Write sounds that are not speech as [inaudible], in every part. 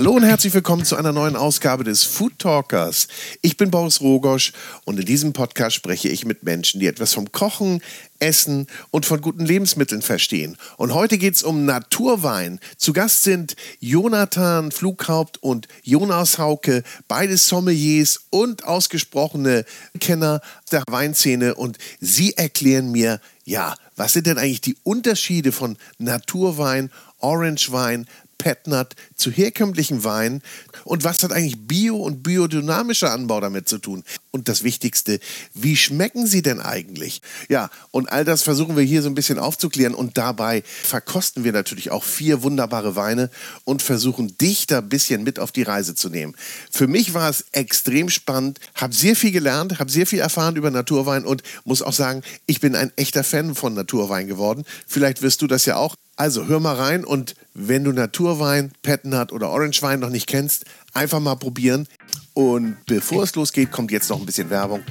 Hallo und herzlich willkommen zu einer neuen Ausgabe des Food Talkers. Ich bin Boris Rogosch und in diesem Podcast spreche ich mit Menschen, die etwas vom Kochen, Essen und von guten Lebensmitteln verstehen. Und heute geht es um Naturwein. Zu Gast sind Jonathan Flughaupt und Jonas Hauke, beide Sommeliers und ausgesprochene Kenner der Weinszene. Und sie erklären mir, ja, was sind denn eigentlich die Unterschiede von Naturwein, Orangewein, Petnat zu herkömmlichen Weinen und was hat eigentlich Bio- und biodynamischer Anbau damit zu tun? Und das Wichtigste, wie schmecken sie denn eigentlich? Ja, und all das versuchen wir hier so ein bisschen aufzuklären und dabei verkosten wir natürlich auch vier wunderbare Weine und versuchen dich da ein bisschen mit auf die Reise zu nehmen. Für mich war es extrem spannend, habe sehr viel gelernt, habe sehr viel erfahren über Naturwein und muss auch sagen, ich bin ein echter Fan von Naturwein geworden. Vielleicht wirst du das ja auch. Also hör mal rein und wenn du Naturwein, Petnat oder Orangewein noch nicht kennst, einfach mal probieren. Und bevor es losgeht, kommt jetzt noch ein bisschen Werbung.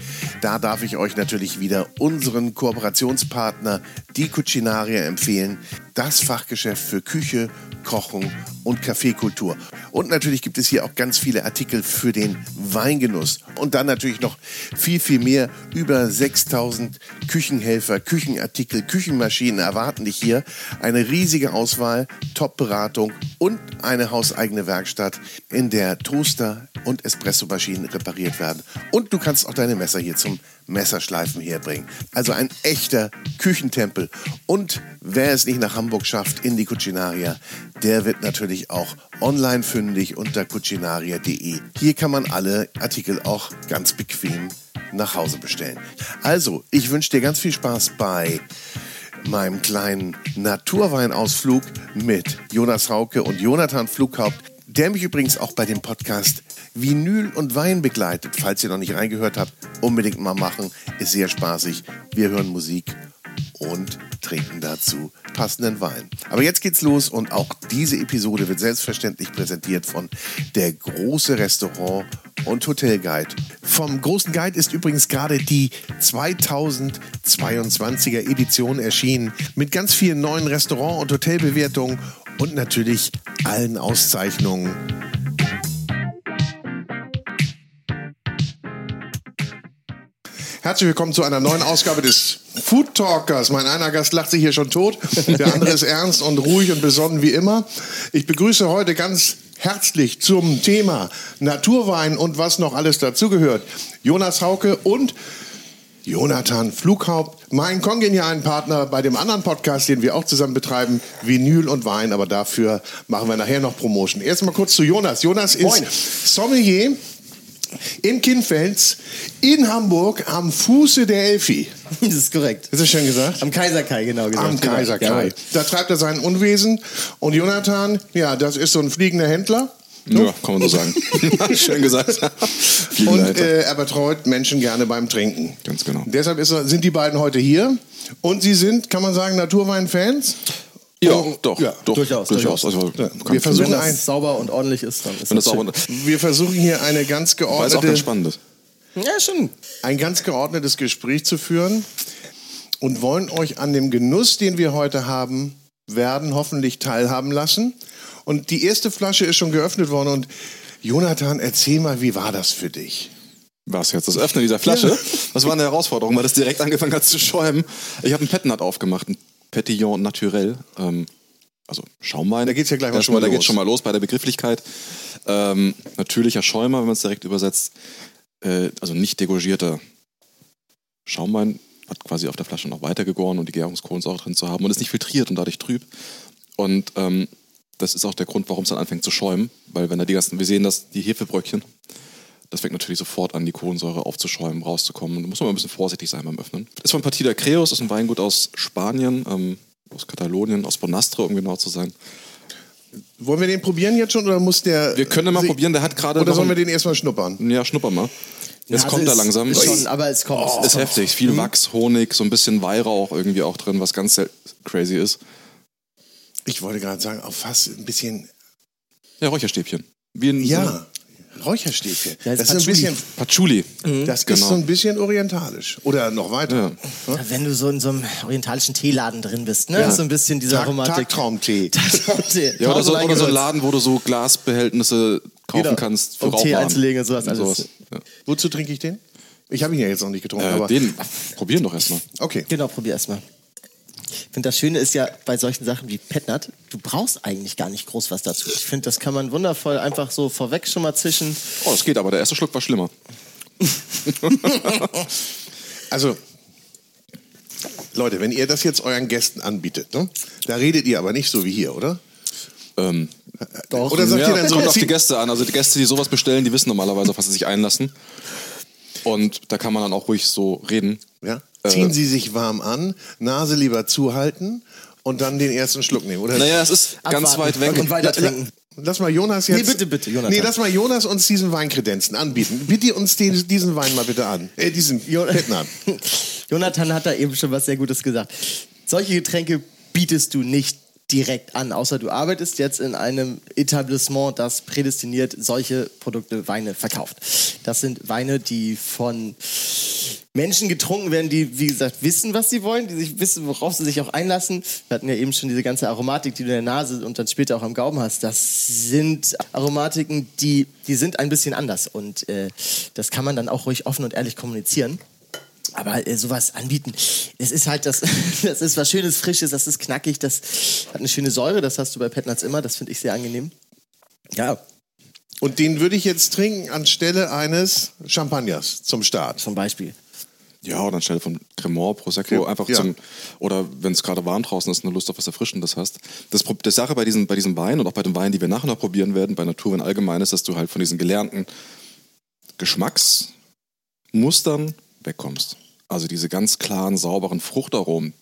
Da darf ich euch natürlich wieder unseren Kooperationspartner, die Cucinaria, empfehlen. Das Fachgeschäft für Küche, Kochen und Kaffeekultur. Und natürlich gibt es hier auch ganz viele Artikel für den Weingenuss. Und dann natürlich noch viel, viel mehr. Über 6000 Küchenhelfer, Küchenartikel, Küchenmaschinen erwarten dich hier. Eine riesige Auswahl, Top-Beratung und eine hauseigene Werkstatt, in der Toaster und Espressomaschinen repariert werden. Und du kannst auch deine Messer hier zum Messerschleifen herbringen. Also ein echter Küchentempel. Und wer es nicht nach Hamburg schafft, in die Cucinaria, der wird natürlich auch online fündig unter cucinaria.de. Hier kann man alle Artikel auch ganz bequem nach Hause bestellen. Also, ich wünsche dir ganz viel Spaß bei meinem kleinen Naturweinausflug mit Jonas Hauke und Jonathan Flughaupt, der mich übrigens auch bei dem Podcast Vinyl und Wein begleitet. Falls ihr noch nicht reingehört habt, unbedingt mal machen. Ist sehr spaßig. Wir hören Musik und trinken dazu passenden Wein. Aber jetzt geht's los und auch diese Episode wird selbstverständlich präsentiert von der große Restaurant und Hotelguide. Vom großen Guide ist übrigens gerade die 2022er Edition erschienen mit ganz vielen neuen Restaurant- und Hotelbewertungen und natürlich allen Auszeichnungen Herzlich willkommen zu einer neuen Ausgabe des Food Talkers. Mein einer Gast lacht sich hier schon tot, der andere ist ernst und ruhig und besonnen wie immer. Ich begrüße heute ganz herzlich zum Thema Naturwein und was noch alles dazugehört. Jonas Hauke und Jonathan Flughaupt, mein kongenialen Partner bei dem anderen Podcast, den wir auch zusammen betreiben, Vinyl und Wein, aber dafür machen wir nachher noch Promotion. Erstmal kurz zu Jonas. Jonas ist Moin. Sommelier in Kinfels, in Hamburg, am Fuße der Elfi. [laughs] Das ist korrekt. Ist das schön gesagt? Am Kaiserkai, genau gesagt. Am Kaiserkai. Ja. Da treibt er sein Unwesen. Und Jonathan, ja, das ist so ein fliegender Händler. Ja, kann man so sagen. [laughs] Schön gesagt. und äh, er betreut Menschen gerne beim Trinken. Ganz genau. Deshalb ist, sind die beiden heute hier. Und sie sind, kann man sagen, Naturwein-Fans? Ja, oh, doch, ja, doch, durchaus. durchaus. Also, ja. Wir versuchen wenn das sauber und ordentlich ist, dann ist das sauber. Wir versuchen hier eine ganz geordnete. Weil es auch ganz spannend ist. Ja, schon. Ein ganz geordnetes Gespräch zu führen und wollen euch an dem Genuss, den wir heute haben, werden hoffentlich teilhaben lassen. Und die erste Flasche ist schon geöffnet worden. Und Jonathan, erzähl mal, wie war das für dich? Was jetzt? Das Öffnen dieser Flasche? Ja. Das war eine Herausforderung, weil das direkt angefangen hat zu schäumen. Ich habe einen Petnat aufgemacht, einen Petillon naturel. Ähm, also Schaumwein. Da geht es ja gleich mal schon mal, los. Da geht schon mal los bei der Begrifflichkeit. Ähm, natürlicher Schäumer, wenn man es direkt übersetzt. Äh, also nicht degorgierter Schaumwein hat quasi auf der Flasche noch weiter gegoren und die Gärungskohlensäure drin zu haben und ist nicht filtriert und dadurch trüb. Und ähm, das ist auch der Grund, warum es dann anfängt zu schäumen, weil wenn da die ganzen, wir sehen das, die Hefebröckchen, das fängt natürlich sofort an, die Kohlensäure aufzuschäumen, rauszukommen. Da muss man ein bisschen vorsichtig sein beim Öffnen. Das ist von Partida Creus, das ist ein Weingut aus Spanien, ähm, aus Katalonien, aus Bonastre, um genau zu sein. Wollen wir den probieren jetzt schon oder muss der. Wir können mal probieren, der hat gerade. Oder sollen wir den erstmal schnuppern? Ja, schnuppern mal. Jetzt ja, kommt also er langsam. Ist schon, aber es kommt. Oh, ist heftig. Viel mhm. Wachs, Honig, so ein bisschen Weihrauch irgendwie auch drin, was ganz crazy ist. Ich wollte gerade sagen, auch fast ein bisschen. Ja, Räucherstäbchen. Wie in ja. Räucherstäbchen. Ja, das das ist ein bisschen, Patchouli. das ist Genau. so ein bisschen orientalisch. Oder noch weiter. Wenn du so in so einem orientalischen Teeladen drin bist, ne? So ein bisschen diese Tag, Aromatik. Tagtraumtee. [laughs] Tagtraumtee. Ja, oder so, oder so ein. Laden, wo du so Glasbehältnisse kaufen Genau. kannst für Um Tee Rauchwaren. einzulegen und sowas alles. Ja. Wozu trinke ich den? Ich habe ihn ja jetzt noch nicht getrunken, Äh, aber den probieren doch erstmal. okay. Genau, probier erstmal. Ich finde, das Schöne ist ja bei solchen Sachen wie Petnat, du brauchst eigentlich gar nicht groß was dazu. Ich finde, das kann man wundervoll einfach so vorweg schon mal zischen. Oh, das geht aber. Der erste Schluck war schlimmer. [laughs] Also, Leute, wenn ihr das jetzt euren Gästen anbietet, ne? da redet ihr aber nicht so wie hier, oder? Ähm, Doch. Oder sagt ja, ihr dann so, kommt auf die Gäste an. Also die Gäste, die sowas bestellen, die wissen normalerweise, auf was sie sich einlassen. Und da kann man dann auch ruhig so reden. ja? Ziehen sie sich warm an, Nase lieber zuhalten und dann den ersten Schluck nehmen, oder? Naja, es ist ganz Abwarten weit weg. und weiter trinken. Lass mal Jonas jetzt. Nee, bitte, bitte, Jonathan. Nee, lass mal Jonas uns diesen Wein kredenzen, anbieten. Bitte uns den, diesen Wein mal bitte an. Äh, diesen Jo- Petnat. [laughs] Jonathan hat da eben schon was sehr Gutes gesagt. Solche Getränke bietest du nicht direkt an, außer du arbeitest jetzt in einem Etablissement, das prädestiniert solche Produkte, Weine verkauft. Das sind Weine, die von Menschen getrunken werden, die, wie gesagt, wissen, was sie wollen, die sich wissen, worauf sie sich auch einlassen. Wir hatten ja eben schon diese ganze Aromatik, die du in der Nase und dann später auch am Gaumen hast. Das sind Aromatiken, die, die sind ein bisschen anders. Und äh, das kann man dann auch ruhig offen und ehrlich kommunizieren. Aber äh, sowas anbieten, es ist halt das, [laughs] das ist was Schönes, Frisches, das ist knackig, das hat eine schöne Säure, das hast du bei Petnats immer, das finde ich sehr angenehm. Ja, Und den würde ich jetzt trinken anstelle eines Champagners zum Start. zum Beispiel. Ja, oder anstelle von Cremant, Prosecco, Ja, einfach ja. zum, oder wenn es gerade warm draußen ist und du Lust auf was Erfrischendes hast. Das, das Sache bei diesen, bei diesem Wein und auch bei den Weinen, die wir nachher noch probieren werden, bei Naturen allgemein, ist, dass du halt von diesen gelernten Geschmacksmustern wegkommst. Also diese ganz klaren, sauberen Fruchtaromen,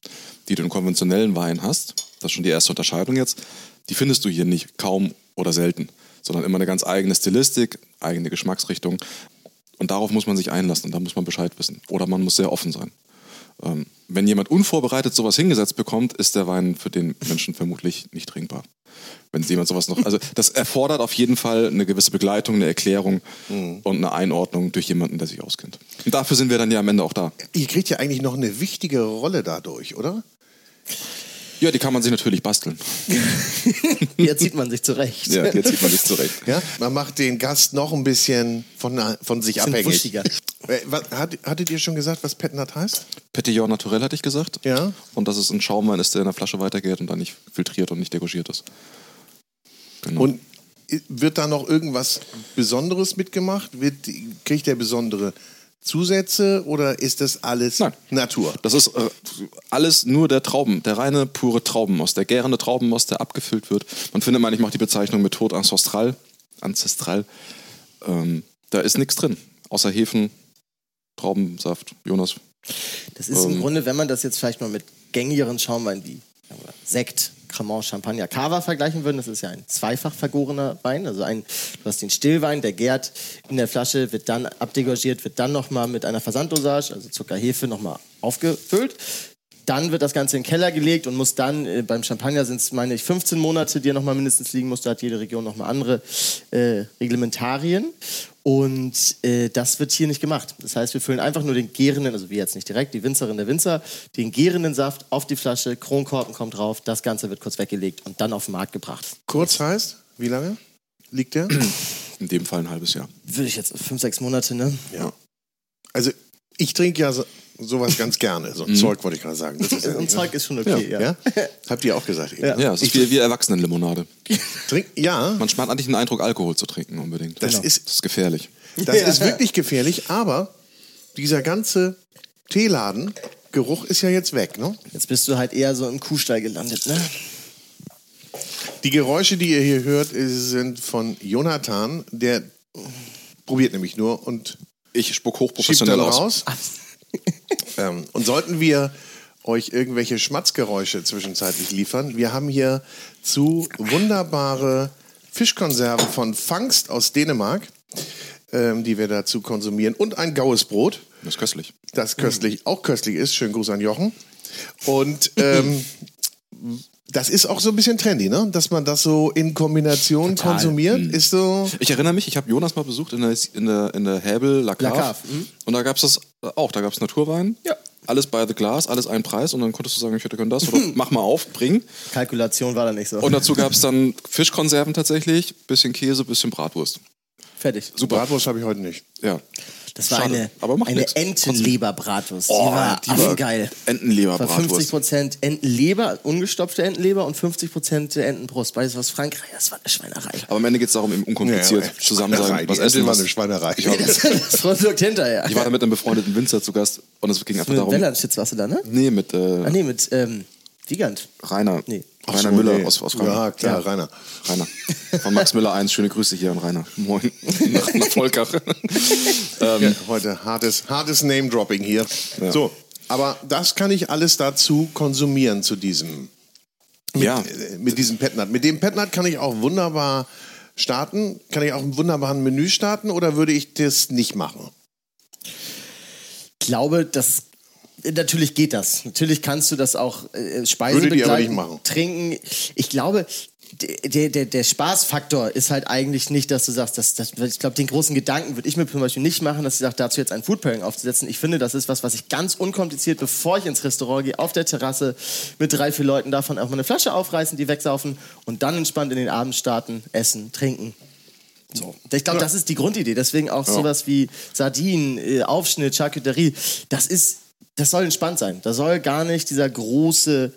die du in konventionellen Weinen hast, das ist schon die erste Unterscheidung jetzt, die findest du hier nicht kaum oder selten, sondern immer eine ganz eigene Stilistik, eigene Geschmacksrichtung. Und darauf muss man sich einlassen und da muss man Bescheid wissen. Oder man muss sehr offen sein. Ähm, wenn jemand unvorbereitet sowas hingesetzt bekommt, ist der Wein für den Menschen vermutlich nicht trinkbar. Wenn jemand sowas noch, also das erfordert auf jeden Fall eine gewisse Begleitung, eine Erklärung und eine Einordnung durch jemanden, der sich auskennt. Und dafür sind wir dann ja am Ende auch da. Ihr kriegt ja eigentlich noch eine wichtige Rolle dadurch, oder? Ja, die kann man sich natürlich basteln. [laughs] Hier zieht man sich zurecht. Ja, jetzt sieht man sich zurecht. Ja? Man macht den Gast noch ein bisschen von, von sich Bisschen abhängig. wuschiger. Äh, was, hat, hattet ihr schon gesagt, was Petnat heißt? Petillon naturel hatte ich gesagt. Ja. Und dass es ein Schaumwein ist, der in der Flasche weitergeht und dann nicht filtriert und nicht degorgiert ist. Genau. Und wird da noch irgendwas Besonderes mitgemacht? Wird, kriegt der besondere Zusätze oder ist das alles Nein. Natur? Das ist äh, alles nur der Trauben, der reine, pure Traubenmost, der gärende Traubenmost, der abgefüllt wird. Man findet manchmal auch die Bezeichnung Methode ancestral. ancestral. Ähm, da ist nichts drin, außer Hefen, Traubensaft. Jonas, Das ist im Ähm. Grunde, wenn man das jetzt vielleicht mal mit gängigeren Schaumwein wie Sekt, Cremant, Champagner, Cava vergleichen würden, das ist ja ein zweifach vergorener Wein. Also ein, du hast den Stillwein, der gärt in der Flasche, wird dann abdegorgiert, wird dann nochmal mit einer Versanddosage, also Zucker, Hefe, nochmal aufgefüllt. Dann wird das Ganze in den Keller gelegt und muss dann, äh, beim Champagner sind es, meine ich, 15 Monate, die er nochmal mindestens liegen muss. Da hat jede Region nochmal andere äh, Reglementarien. Und äh, das wird hier nicht gemacht. Das heißt, wir füllen einfach nur den gärenden, also wir jetzt nicht direkt, die Winzerin der Winzer, den gärenden Saft auf die Flasche, Kronkorken kommt drauf, das Ganze wird kurz weggelegt und dann auf den Markt gebracht. Kurz heißt, wie lange liegt der? [clears throat] in dem Fall ein halbes Jahr. Würde ich jetzt fünf, sechs Monate, ne? ja. Also ich trinke ja sowas ganz gerne. So ein Zeug wollte ich gerade sagen. Das ist ja Und nicht, Zeug ist schon okay, ja. ja? Habt ihr auch gesagt? eben. Ja. Es ist wie, wie Erwachsenenlimonade. Trink, ja, Man spart eigentlich den Eindruck, Alkohol zu trinken unbedingt. Das Genau. ist- das ist gefährlich. das Ja. ist wirklich gefährlich, aber dieser ganze Teeladen-Geruch ist ja jetzt weg. Ne? Jetzt bist du halt eher so im Kuhstall gelandet, ne? Die Geräusche, die ihr hier hört, sind von Jonathan, der probiert nämlich nur und Ich spuck schiebt hochprofessionell dann aus. raus. [laughs] ähm, und sollten wir euch irgendwelche Schmatzgeräusche zwischenzeitlich liefern, wir haben hier zu wunderbare Fischkonserven von Fangst aus Dänemark, ähm, die wir dazu konsumieren und ein gaues Brot, Das ist köstlich. das köstlich, auch köstlich ist. Schönen Gruß an Jochen. Und ähm, [laughs] Das ist auch so ein bisschen trendy, ne? Dass man das so in Kombination Total. konsumiert, Mhm. ist so. Ich erinnere mich, ich habe Jonas mal besucht in der, in der, in der Häbel La Cave. Mhm. Und da gab es das auch. Da gab es Naturwein. Ja. Alles by the glass, alles ein Preis. Und dann konntest du sagen, ich hätte gern das. Oder [laughs] mach mal auf, bring. Kalkulation war da nicht so. Und dazu gab es dann Fischkonserven tatsächlich. Bisschen Käse, bisschen Bratwurst. Fertig. Super. Bratwurst habe ich heute nicht. Ja. Das war Schade, eine, eine. Entenleber-Bratwurst. Oh, die war die war affengeil. Entenleber War Bratwurst. 50% Entenleber, ungestopfte Entenleber und 50% Entenbrust. Beides aus Frankreich. Das war eine Schweinerei. Aber am Ende geht es darum, eben unkompliziert Ja, zusammen sein, was essen. War eine Schweinerei. Ich war, [laughs] Das, das Produkt hinterher. ich war da mit einem befreundeten Winzer zu Gast und es ging einfach mit darum. Wellandschitz warst du da, ne? Nee, mit äh, Ah, nee, mit ähm, Wiegand. Rainer. Nee. Ach Rainer so, Müller nee. aus, aus Frankfurt. Ja, klar, Ja. Rainer. Rainer. Von Max Müller 1. Schöne Grüße hier an Rainer. Moin. [laughs] Nach, nach Volkach. ähm, Ja, heute hartes, hartes Name-Dropping hier. Ja. So, aber das kann ich alles dazu konsumieren, zu diesem, ja. äh, mit diesem Petnat. Mit dem Petnat kann ich auch wunderbar starten. Kann ich auch ein wunderbares Menü starten oder würde ich das nicht machen? Ich glaube, das natürlich geht das. Natürlich kannst du das auch äh, Speise trinken. Ich glaube, der, der, der Spaßfaktor ist halt eigentlich nicht, dass du sagst, dass, dass, ich glaube, den großen Gedanken würde ich mir zum Beispiel nicht machen, dass ich sage, dazu jetzt ein Food Pairing aufzusetzen. Ich finde, das ist was, was ich ganz unkompliziert, bevor ich ins Restaurant gehe, auf der Terrasse mit drei, vier Leuten davon auch mal eine Flasche aufreißen, die wegsaufen und dann entspannt in den Abend starten, essen, trinken. So. Ich glaube, das ist die Grundidee. Deswegen auch sowas wie Sardinen, äh, Aufschnitt, Charcuterie. Das ist, das soll entspannt sein. Da soll gar nicht dieser große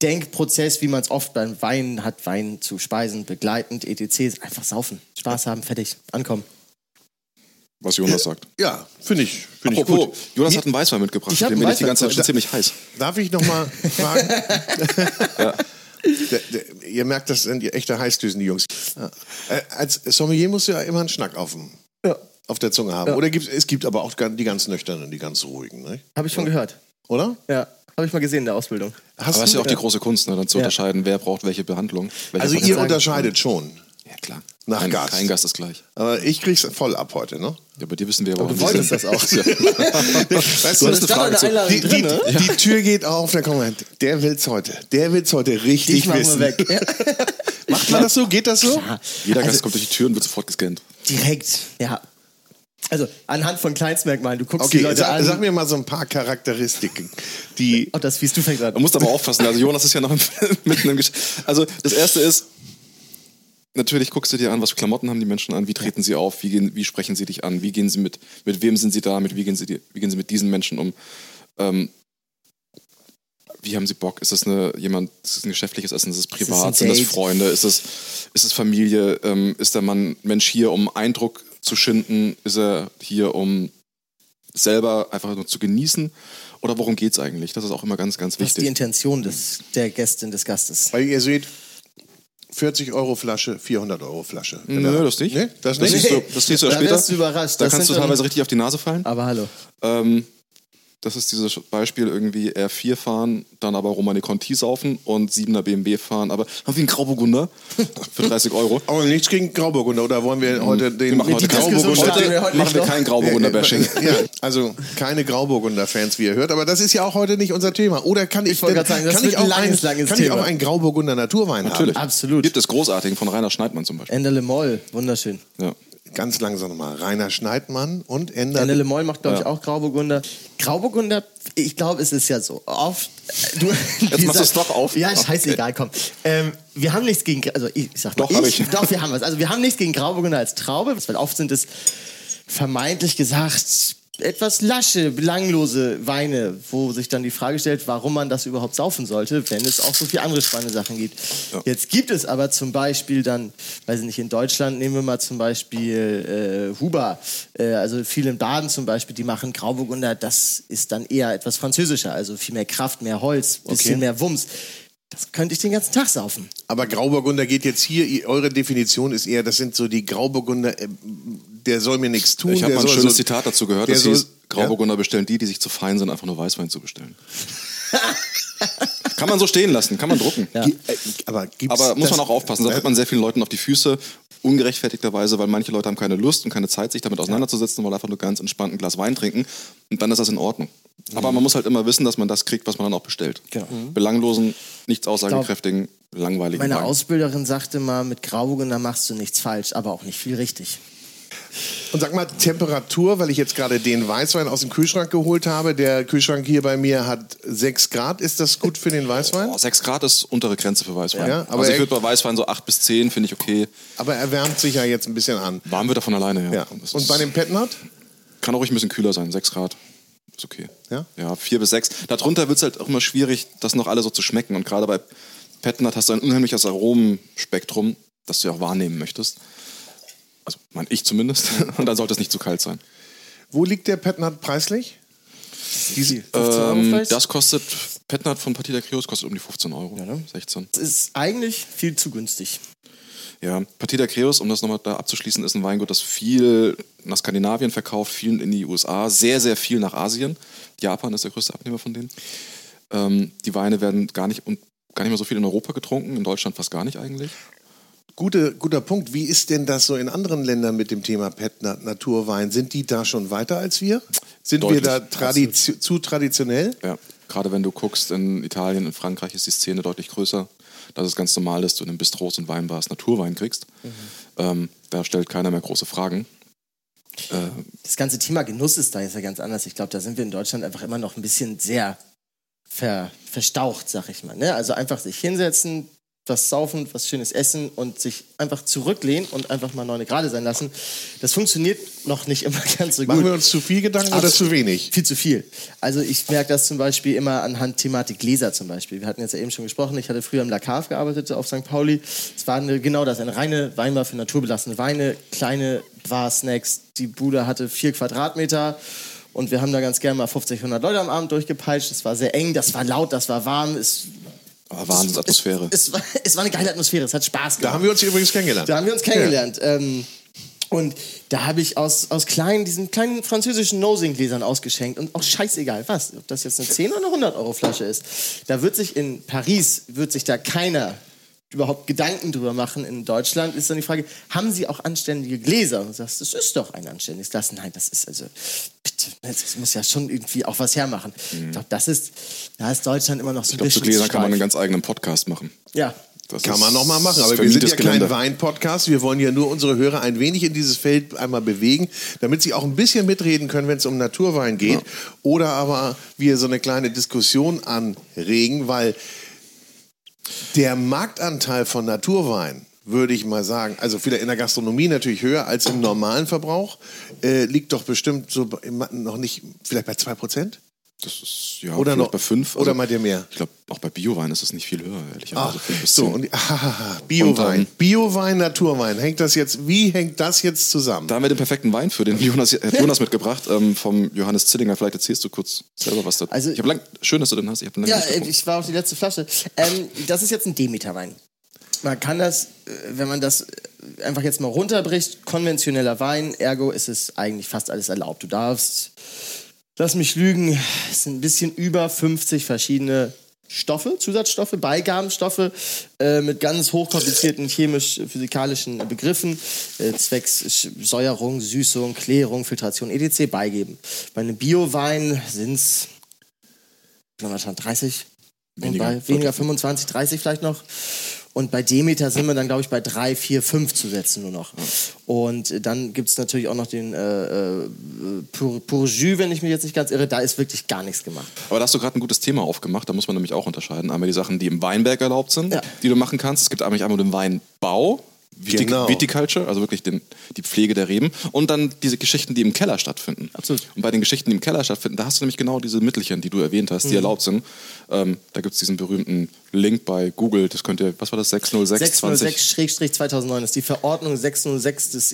Denkprozess, wie man es oft beim Wein hat, Wein zu Speisen begleitend, etc. Einfach saufen, Spaß haben, fertig, ankommen. Was Jonas sagt. Ja, finde ich, find ich Apropos, gut. Jonas hat einen Weißwein mitgebracht. Ich hab den bin ich die ganze Zeit schon ziemlich heiß. Darf ich noch mal fragen? [laughs] Der, der, ihr merkt, das sind die echte Heißdüsen, die Jungs. Ja. Äh, als Sommelier musst du ja immer einen Schnack auf, dem, Ja. Auf der Zunge haben. Oder gibt, es gibt aber auch die ganz nüchternen, die ganz ruhigen, ne? Habe ich schon gehört. oder? Ja, habe ich mal gesehen in der Ausbildung. Hast Aber das ist ja auch die Ja. große Kunst, ne, dann zu Ja. unterscheiden, wer braucht welche Behandlung. welche Also ihr unterscheidet schon. Ja, klar. Nach kein, Gast. Kein Gast ist gleich. Aber ich krieg's voll ab heute, ne? Ja, bei dir wissen wir aber, Du wie wolltest das auch. [laughs] Weißt Du du, eine Frage eine zu. Einladung die, drin, die, ne? die Tür geht auf, da kommt der will's heute. Der will's heute richtig Dich wissen. wir weg. [laughs] Ja. Macht man das so? Geht das so? Jeder Also- Gast kommt durch die Tür und wird sofort gescannt. Direkt, ja. Also anhand von Kleinstmerkmalen, du guckst Okay, die Leute sag, an. sag mir mal so ein paar Charakteristiken, die oh, das fies, du fängst an. Man muss aber aufpassen. Also Jonas ist ja noch [laughs] mitten im Gesch Also das erste ist, natürlich guckst du dir an, was für Klamotten haben die Menschen an, wie treten sie auf, wie, gehen, wie sprechen sie dich an, wie gehen sie mit, mit wem sind sie da, mit wie gehen sie, wie gehen sie mit diesen Menschen um. Ähm, wie haben sie Bock? Ist das eine, jemand, ist das ein geschäftliches Essen? Ist es privat? Sind das? Freunde? Ist es, ist es Familie? Ähm, ist der Mann Mensch hier, um Eindruck zu schinden? Ist er hier, um selber einfach nur zu genießen? Oder worum geht es eigentlich? Das ist auch immer ganz, ganz Was ist die wichtig. Intention des, der Gästin, des Gastes? Weil ihr seht, 40 Euro Flasche, 400 Euro Flasche. Nö, das nicht. Nee, das Das nicht? siehst du, das siehst du ja Da später. überrascht. Da Das kannst du teilweise richtig auf die Nase fallen. Aber hallo. Ähm, das ist dieses Beispiel irgendwie R4 fahren, dann aber Romane Conti saufen und 7er BMW fahren, aber haben wir einen Grauburgunder für 30 Euro. [laughs] Aber nichts gegen Grauburgunder, oder wollen wir heute den Wir machen heute, wir heute heute machen wir noch. kein Grauburgunder-Bashing. Ja, also keine Grauburgunder-Fans, wie ihr hört, aber das ist ja auch heute nicht unser Thema. Oder kann ich, Ich denn- sagen, das kann wird ich auch ein langes, ein, langes kann ich auch einen Grauburgunder Naturwein Natürlich. haben? Absolut. Gibt es großartigen von Rainer Schneidmann zum Beispiel. Ende Le Moll, wunderschön. Ja. Ganz langsam nochmal. Rainer Schneidmann und Ender. Ende Le Moll macht, glaube ich, Ja. auch Grauburgunder. Grauburgunder, ich glaube, es ist ja so. Oft, du, [laughs] Jetzt machst du's doch auf. Ja, scheißegal, komm. Ähm, wir haben nichts gegen, also ich, ich sag Doch, mal, ich, ich. Doch, wir haben was. Also wir haben nichts gegen Grauburgunder als Traube, weil oft sind es vermeintlich gesagt etwas lasche, belanglose Weine, wo sich dann die Frage stellt, warum man das überhaupt saufen sollte, wenn es auch so viele andere spannende Sachen gibt. Ja. Jetzt gibt es aber zum Beispiel dann, weiß ich nicht, in Deutschland nehmen wir mal zum Beispiel äh, Huber, äh, also viele in Baden zum Beispiel, die machen Grauburgunder, das ist dann eher etwas französischer, also viel mehr Kraft, mehr Holz, bisschen Okay. mehr Wumms. Das könnte ich den ganzen Tag saufen. Aber Grauburgunder geht jetzt hier, eure Definition ist eher, das sind so die Grauburgunder, äh, der soll mir nichts tun. Ich habe mal ein schönes so, Zitat dazu gehört, das soll- hieß, Grauburgunder bestellen die, die sich zu fein sind, einfach nur Weißwein zu bestellen. [laughs] kann man so stehen lassen, kann man drucken. Ja. Äh, aber gibt's Aber muss das- man auch aufpassen, da tritt man sehr vielen Leuten auf die Füße, ungerechtfertigterweise, weil manche Leute haben keine Lust und keine Zeit, sich damit auseinanderzusetzen, weil einfach nur ganz entspannt ein Glas Wein trinken. Und dann ist das in Ordnung. Aber man muss halt immer wissen, dass man das kriegt, was man dann auch bestellt. Genau. Mhm. Belanglosen, nichts aussagekräftigen, langweiligen Meine Wein. Ausbilderin sagte mal, mit Grauburgen, da machst du nichts falsch, aber auch nicht viel richtig. Und sag mal, Temperatur, weil ich jetzt gerade den Weißwein aus dem Kühlschrank geholt habe. Der Kühlschrank hier bei mir hat 6 Grad. Ist das gut für den Weißwein? Oh, 6 Grad ist untere Grenze für Weißwein. Ja, aber also ich würde bei Weißwein so 8 bis 10, finde ich okay. Aber er wärmt sich ja jetzt ein bisschen an. Warm wird er von alleine, ja. Ja. Und bei dem Petnat? Kann auch ruhig ein bisschen kühler sein, 6 Grad. Ist okay. Ja? Ja, 4 bis 6. Darunter wird es halt auch immer schwierig, das noch alle so zu schmecken. Und gerade bei Petnat hast du ein unheimliches Aromenspektrum, das du ja auch wahrnehmen möchtest. Also, mein ich zumindest. [laughs] Und dann sollte es nicht zu kalt sein. Wo liegt der Petnat preislich? Diese, 15 Euro Ähm, das kostet, Petnat von Partida Krios kostet um die 15 Euro. ne? 16. Das ist eigentlich viel zu günstig. Ja, Partida Creus, um das nochmal da abzuschließen, ist ein Weingut, das viel nach Skandinavien verkauft, viel in die USA, sehr, sehr viel nach Asien. Japan ist der größte Abnehmer von denen. Ähm, die Weine werden gar nicht, und gar nicht mehr so viel in Europa getrunken, in Deutschland fast gar nicht eigentlich. Gute, guter Punkt. Wie ist denn das so in anderen Ländern mit dem Thema Petnat, Naturwein? Sind die da schon weiter als wir? Sind Deutlich. wir da tradi zu traditionell? Ja, gerade wenn du guckst, in Italien, in Frankreich ist die Szene deutlich größer. Das ist ganz normal, dass du in den Bistros und Weinbars Naturwein kriegst. Ähm, da stellt keiner mehr große Fragen. Äh, Das ganze Thema Genuss ist da jetzt ja ganz anders. Ich glaube, da sind wir in Deutschland einfach immer noch ein bisschen sehr ver, verstaucht, sag ich mal. Ne? Also einfach sich hinsetzen, was saufen, was Schönes essen und sich einfach zurücklehnen und einfach mal neune Gerade sein lassen. Das funktioniert noch nicht immer [laughs] ganz so gut. Machen wir uns zu viel Gedanken oder zu wenig? Viel zu viel. Also ich merke das zum Beispiel immer anhand Thematik Gläser zum Beispiel. Wir hatten jetzt ja eben schon gesprochen, ich hatte früher im La Cave gearbeitet auf St. Pauli. Es war eine, genau das, eine reine Weinbar für naturbelassene Weine, kleine Bar-Snacks. Die Bude hatte vier Quadratmeter und wir haben da ganz gerne mal 50, 100 Leute am Abend durchgepeitscht. Es war sehr eng, das war laut, das war warm. Es, aber Wahnsinnsatmosphäre. Es, es, war, es war eine geile Atmosphäre, es hat Spaß gemacht. Da haben wir uns übrigens kennengelernt. Da haben wir uns kennengelernt. Ähm, und da habe ich aus, aus kleinen, diesen kleinen französischen Nosing-Gläsern ausgeschenkt und auch scheißegal was, ob das jetzt eine 10 oder eine 100 Euro Flasche ist. Da wird sich in Paris, wird sich da keiner überhaupt Gedanken drüber machen. In Deutschland ist dann die Frage, haben Sie auch anständige Gläser? Und du sagst, das ist doch ein anständiges Glas. Nein, das ist also, bitte, das muss ja schon irgendwie auch was hermachen. Ich glaube, das ist, da ist Deutschland immer noch so Ich ein glaube, zu bisschen Gläsern kann man einen ganz eigenen Podcast machen. Ja, Das Kann man noch mal machen, aber wir sind ja kein. Wein-Podcast. Wir wollen ja nur unsere Hörer ein wenig in dieses Feld einmal bewegen, damit sie auch ein bisschen mitreden können, wenn es um Naturwein geht. Oder aber wir so eine kleine Diskussion anregen, weil der Marktanteil von Naturwein, würde ich mal sagen, also vielleicht in der Gastronomie natürlich höher als im normalen Verbrauch, äh, liegt doch bestimmt so bei- noch nicht, vielleicht bei 2%? Das ist ja Oder noch- bei fünf. oder meint ihr mehr? Ich glaube, auch bei Biowein ist es nicht viel höher, ehrlicherweise. Ach, so, und, [laughs] ah, Biowein. Biowein, Naturwein. Hängt das jetzt, wie hängt das jetzt zusammen? Da haben wir den perfekten Wein für den Jonas, äh, [laughs] Jonas mitgebracht, ähm, vom Johannes Zillinger. Vielleicht erzählst du kurz selber was dazu. Also- ich lang, schön, dass du den hast. Ich Ja, ich war auf die letzte Flasche. Ähm, das ist jetzt ein Demeter-Wein. Man kann das, äh, wenn man das äh, einfach jetzt mal runterbricht, konventioneller Wein, ergo ist es eigentlich fast alles erlaubt. Du darfst, lass mich lügen, es sind ein bisschen über 50 verschiedene Stoffe, Zusatzstoffe, Beigabenstoffe äh, mit ganz hochkomplizierten chemisch-physikalischen Begriffen, äh, zwecks Säuerung, Süßung, Klärung, Filtration, etc. beigeben. Bei einem Biowein sind es 30 Weniger, weniger, bei, weniger 25, 30 vielleicht noch. Und bei Demeter sind wir dann, glaube ich, bei 3, 4, 5 Zusätzen nur noch. Und dann gibt es natürlich auch noch den äh, äh, Pur Jus, wenn ich mich jetzt nicht ganz irre. Da ist wirklich gar nichts gemacht. Aber da hast du gerade ein gutes Thema aufgemacht. Da muss man nämlich auch unterscheiden. Einmal die Sachen, die im Weinberg erlaubt sind, Ja. die du machen kannst. Es gibt eigentlich einmal den Weinbau. Vitic Genau. Viticulture, also wirklich den, die Pflege der Reben. Und dann diese Geschichten, die im Keller stattfinden. Absolut. Und bei den Geschichten, die im Keller stattfinden, da hast du nämlich genau diese Mittelchen, die du erwähnt hast, Mhm. die erlaubt sind. Ähm, da gibt es diesen berühmten Link bei Google. Das könnt ihr, was war das? 606 20? 606-2009 ist die Verordnung 606 des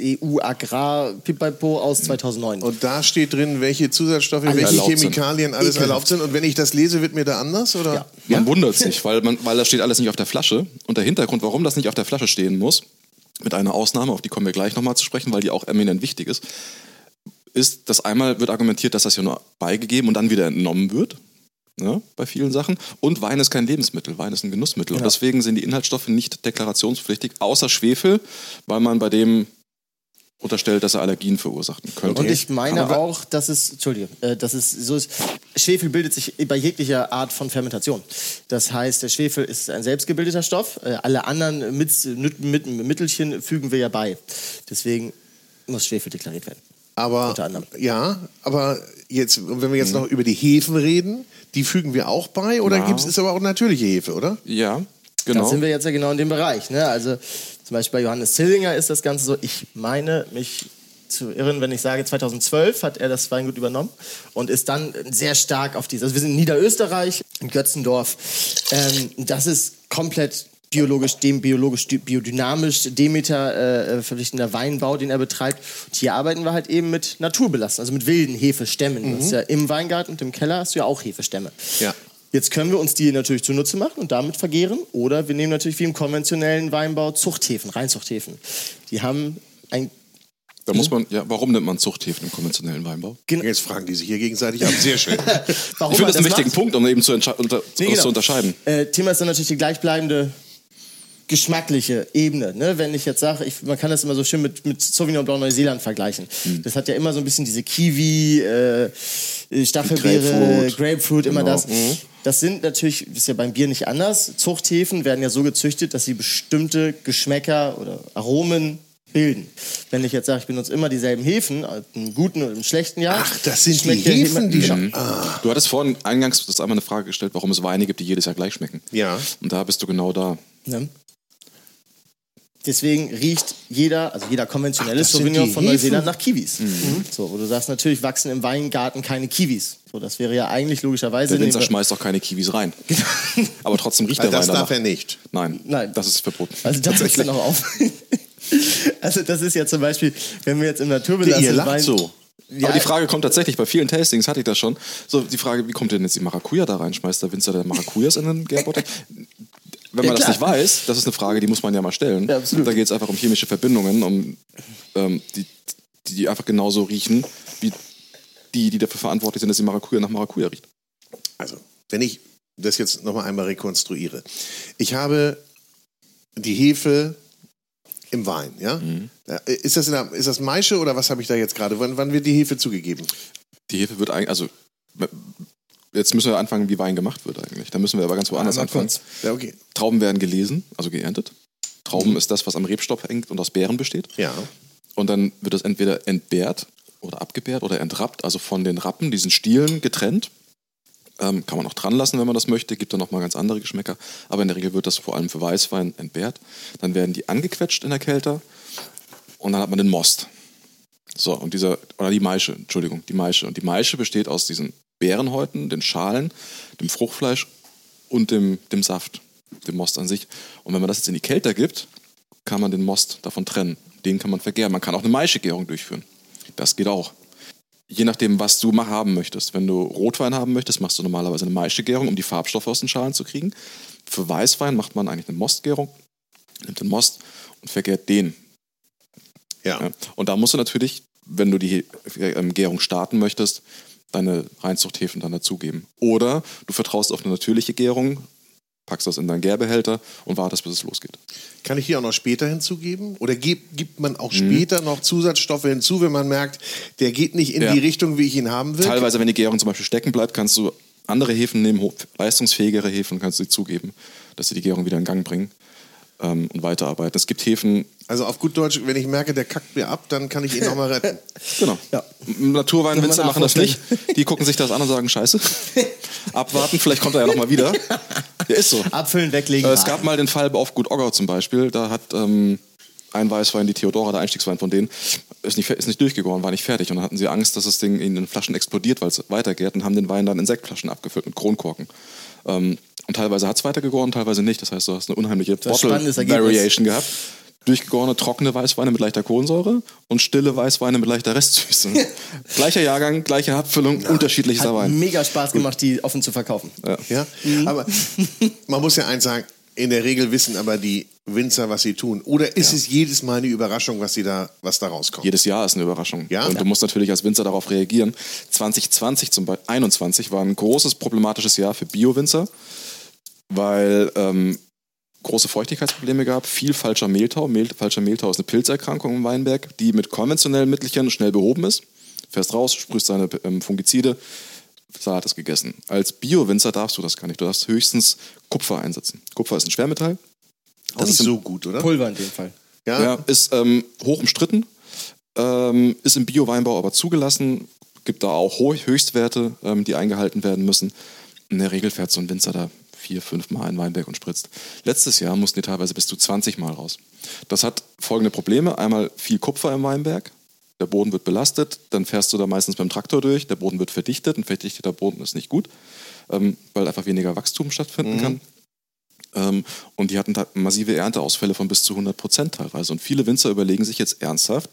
EU-Agrar-Pipapo aus 2009. Und da steht drin, welche Zusatzstoffe, Alle welche erlaubt sind. Chemikalien alles Ekelhaft. erlaubt sind. Und wenn ich das lese, wird mir da anders? Oder? Ja. Man wundert sich, weil, man, weil das steht alles nicht auf der Flasche. Und der Hintergrund, warum das nicht auf der Flasche stehen muss, mit einer Ausnahme, auf die kommen wir gleich nochmal zu sprechen, weil die auch eminent wichtig ist, ist, dass einmal wird argumentiert, dass das ja nur beigegeben und dann wieder entnommen wird. Ne, bei vielen Sachen. Und Wein ist kein Lebensmittel, Wein ist ein Genussmittel. Und deswegen sind die Inhaltsstoffe nicht deklarationspflichtig, außer Schwefel, weil man bei dem unterstellt, dass er Allergien verursachen könnte. Und ich meine auch, dass es, Entschuldige, äh, dass es so ist, Schwefel bildet sich bei jeglicher Art von Fermentation. Das heißt, der Schwefel ist ein selbstgebildeter Stoff. Äh, alle anderen Mit Mit Mittelchen fügen wir ja bei. Deswegen muss Schwefel deklariert werden. Aber Unter anderem. ja, aber jetzt, wenn wir jetzt Mhm. noch über die Hefen reden, die fügen wir auch bei oder Ja. gibt es ist aber auch natürliche Hefe, oder? ja, Da genau. sind wir jetzt ja genau in dem Bereich. Ne? Also zum Beispiel bei Johannes Zillinger ist das Ganze so, ich meine mich zu irren, wenn ich sage, 2012 hat er das Weingut übernommen und ist dann sehr stark auf diese, also wir sind in Niederösterreich, in Götzendorf, ähm, das ist komplett biologisch, dem biologisch, biodynamisch, Demeter äh, verpflichtender Weinbau, den er betreibt. Und hier arbeiten wir halt eben mit Naturbelassen, also mit wilden Hefestämmen. Das ist ja im Weingarten und im Keller hast du ja auch Hefestämme. Ja. Jetzt können wir uns die natürlich zunutze machen und damit vergehren. Oder wir nehmen natürlich wie im konventionellen Weinbau Zuchthäfen, Reinzuchthäfen. Die haben ein. Da muss man, ja, warum nimmt man Zuchthäfen im konventionellen Weinbau? Jetzt fragen die sich hier gegenseitig ab. Sehr schön. [laughs] Warum Ich finde das einen wichtigen macht? Punkt, um eben zu, unter, Nee, das genau. zu unterscheiden. Äh, Thema ist dann natürlich die gleichbleibende geschmackliche Ebene. Ne? Wenn ich jetzt sage, man kann das immer so schön mit, mit Sauvignon Blanc Neuseeland vergleichen. Hm. Das hat ja immer so ein bisschen diese Kiwi, äh, Stachelbeere, Grapefruit. Grapefruit, immer Genau. das. Das sind natürlich, ist ja beim Bier nicht anders. Zuchthäfen werden ja so gezüchtet, dass sie bestimmte Geschmäcker oder Aromen bilden. Wenn ich jetzt sage, ich benutze immer dieselben Hefen, im guten und im schlechten Jahr. Ach, das sind die Hefen, die schon. Du hattest vorhin eingangs das einmal eine Frage gestellt, warum es Weine gibt, die jedes Jahr gleich schmecken. Ja. Und da bist du genau da. Ne? Deswegen riecht jeder, also jeder konventionelle Ach, das Sauvignon von Hefen? Neuseeland nach Kiwis. So, wo du sagst, natürlich wachsen im Weingarten keine Kiwis. So, das wäre ja eigentlich logischerweise. Der Winzer schmeißt auch keine Kiwis rein. [laughs] Aber trotzdem riecht Also der das Wein darf danach. er nicht. Nein, Nein. das ist verboten. Also das ist dann noch auf. [laughs] also das ist ja zum Beispiel, wenn wir jetzt im naturbelassenen Ihr lacht Wein... so. Ja, Aber die Frage kommt tatsächlich, bei vielen Tastings hatte ich das schon. So, die Frage, wie kommt denn jetzt die Maracuja da rein? Schmeißt der Winzer der Maracujas in den Gärbottich? Wenn Ja, man das klar. nicht weiß, das ist eine Frage, die muss man ja mal stellen. Ja, absolut. da geht es einfach um chemische Verbindungen, um ähm, die, die, einfach genauso riechen, wie die, die dafür verantwortlich sind, dass die Maracuja nach Maracuja riecht. Also, wenn ich das jetzt nochmal einmal rekonstruiere. Ich habe die Hefe im Wein, ja? Mhm. Ja, Ist das, in der, ist das Maische oder was habe ich da jetzt gerade? Wann, wann wird die Hefe zugegeben? Die Hefe wird eigentlich, also jetzt müssen wir anfangen, wie Wein gemacht wird eigentlich. Da müssen wir aber ganz woanders Einmal anfangen. Ja, okay. Trauben werden gelesen, also geerntet. Trauben ist das, was am Rebstock hängt und aus Beeren besteht. Ja. Und dann wird es entweder entbehrt oder abgebärt oder entrappt, also von den Rappen, diesen Stielen getrennt. Ähm, kann man auch dran lassen, wenn man das möchte, gibt dann nochmal ganz andere Geschmäcker. Aber in der Regel wird das vor allem für Weißwein entbehrt. Dann werden die angequetscht in der Kälte und dann hat man den Most. So, und dieser, oder die Maische, Entschuldigung, die Maische. Und die Maische besteht aus diesen Beerenhäuten, den Schalen, dem Fruchtfleisch und dem, dem Saft, dem Most an sich. Und wenn man das jetzt in die Kälte gibt, kann man den Most davon trennen. Den kann man vergären. Man kann auch eine Maischegärung durchführen. Das geht auch. Je nachdem, was du mal haben möchtest. Wenn du Rotwein haben möchtest, machst du normalerweise eine Maischegärung, um die Farbstoffe aus den Schalen zu kriegen. Für Weißwein macht man eigentlich eine Mostgärung, nimmt den Most und vergärt den. Ja. Ja. Und da musst du natürlich, wenn du die ähm, Gärung starten möchtest, deine Reinzuchthäfen dann dazugeben. Oder du vertraust auf eine natürliche Gärung, packst das in deinen Gärbehälter und wartest, bis es losgeht. Kann ich hier auch noch später hinzugeben? Oder gibt, man Mhm. auch später noch Zusatzstoffe hinzu, wenn man merkt, der geht nicht in Ja. die Richtung, wie ich ihn haben will? Teilweise, wenn die Gärung zum Beispiel stecken bleibt, kannst du andere Hefen nehmen, leistungsfähigere Hefen, kannst du sie zugeben, dass sie die Gärung wieder in Gang bringen ähm, und weiterarbeiten. Es gibt Hefen, Also auf gut Deutsch, wenn ich merke, der kackt mir ab, dann kann ich ihn nochmal retten. [laughs] genau. Ja. Naturweinwinzer machen das nicht. Die gucken sich das an und sagen, scheiße. [laughs] Abwarten, vielleicht kommt er ja nochmal wieder. Der ist so. Abfüllen, weglegen. Äh, es gab mal den Fall auf Gut Oggau zum Beispiel, da hat ähm, ein Weißwein, die Theodora, der Einstiegswein von denen, ist nicht, ist nicht durchgegoren, war nicht fertig. Und dann hatten sie Angst, dass das Ding in den Flaschen explodiert, weil es weitergeht und haben den Wein dann in Sektflaschen abgefüllt mit Kronkorken. Ähm, und teilweise hat es weitergegoren, teilweise nicht. Das heißt, du hast eine unheimliche. Bottle-Variation gehabt. Durchgegorene, trockene Weißweine mit leichter Kohlensäure und stille Weißweine mit leichter Restsüße. [laughs] Gleicher Jahrgang, gleiche Abfüllung, unterschiedliches Hat Wein. mega Spaß gemacht, die offen zu verkaufen. Ja? Aber [laughs] man muss ja eins sagen, in der Regel wissen aber die Winzer, was sie tun. Oder ist es jedes Mal eine Überraschung, was, sie da, was da rauskommt? Jedes Jahr ist eine Überraschung. Ja? Und Ja. du musst natürlich als Winzer darauf reagieren. 2020 zum Beispiel, 21 war ein großes problematisches Jahr für Bio-Winzer, weil ähm, große Feuchtigkeitsprobleme gab, viel falscher Mehltau. Mehl, falscher Mehltau ist eine Pilzerkrankung im Weinberg, die mit konventionellen Mittelchen schnell behoben ist. Fährst raus, sprühst deine ähm, Fungizide, Salat ist gegessen. Als Bio-Winzer darfst du das gar nicht. Du darfst höchstens Kupfer einsetzen. Kupfer ist ein Schwermetall. Das ist so gut, oder? Pulver in dem Fall. Ja. Ja, ist ähm, hoch umstritten, ähm, ist im Bio-Weinbau aber zugelassen. Gibt da auch Ho Höchstwerte, ähm, die eingehalten werden müssen. In der Regel fährt so ein Winzer da vier, fünf Mal in Weinberg und spritzt. Letztes Jahr mussten die teilweise bis zu 20 Mal raus. Das hat folgende Probleme. Einmal viel Kupfer im Weinberg. Der Boden wird belastet, dann fährst du da meistens beim Traktor durch, der Boden wird verdichtet, ein verdichteter Boden ist nicht gut, ähm, weil einfach weniger Wachstum stattfinden kann. Ähm, und die hatten da massive Ernteausfälle von bis zu 100 Prozent teilweise. Und viele Winzer überlegen sich jetzt ernsthaft,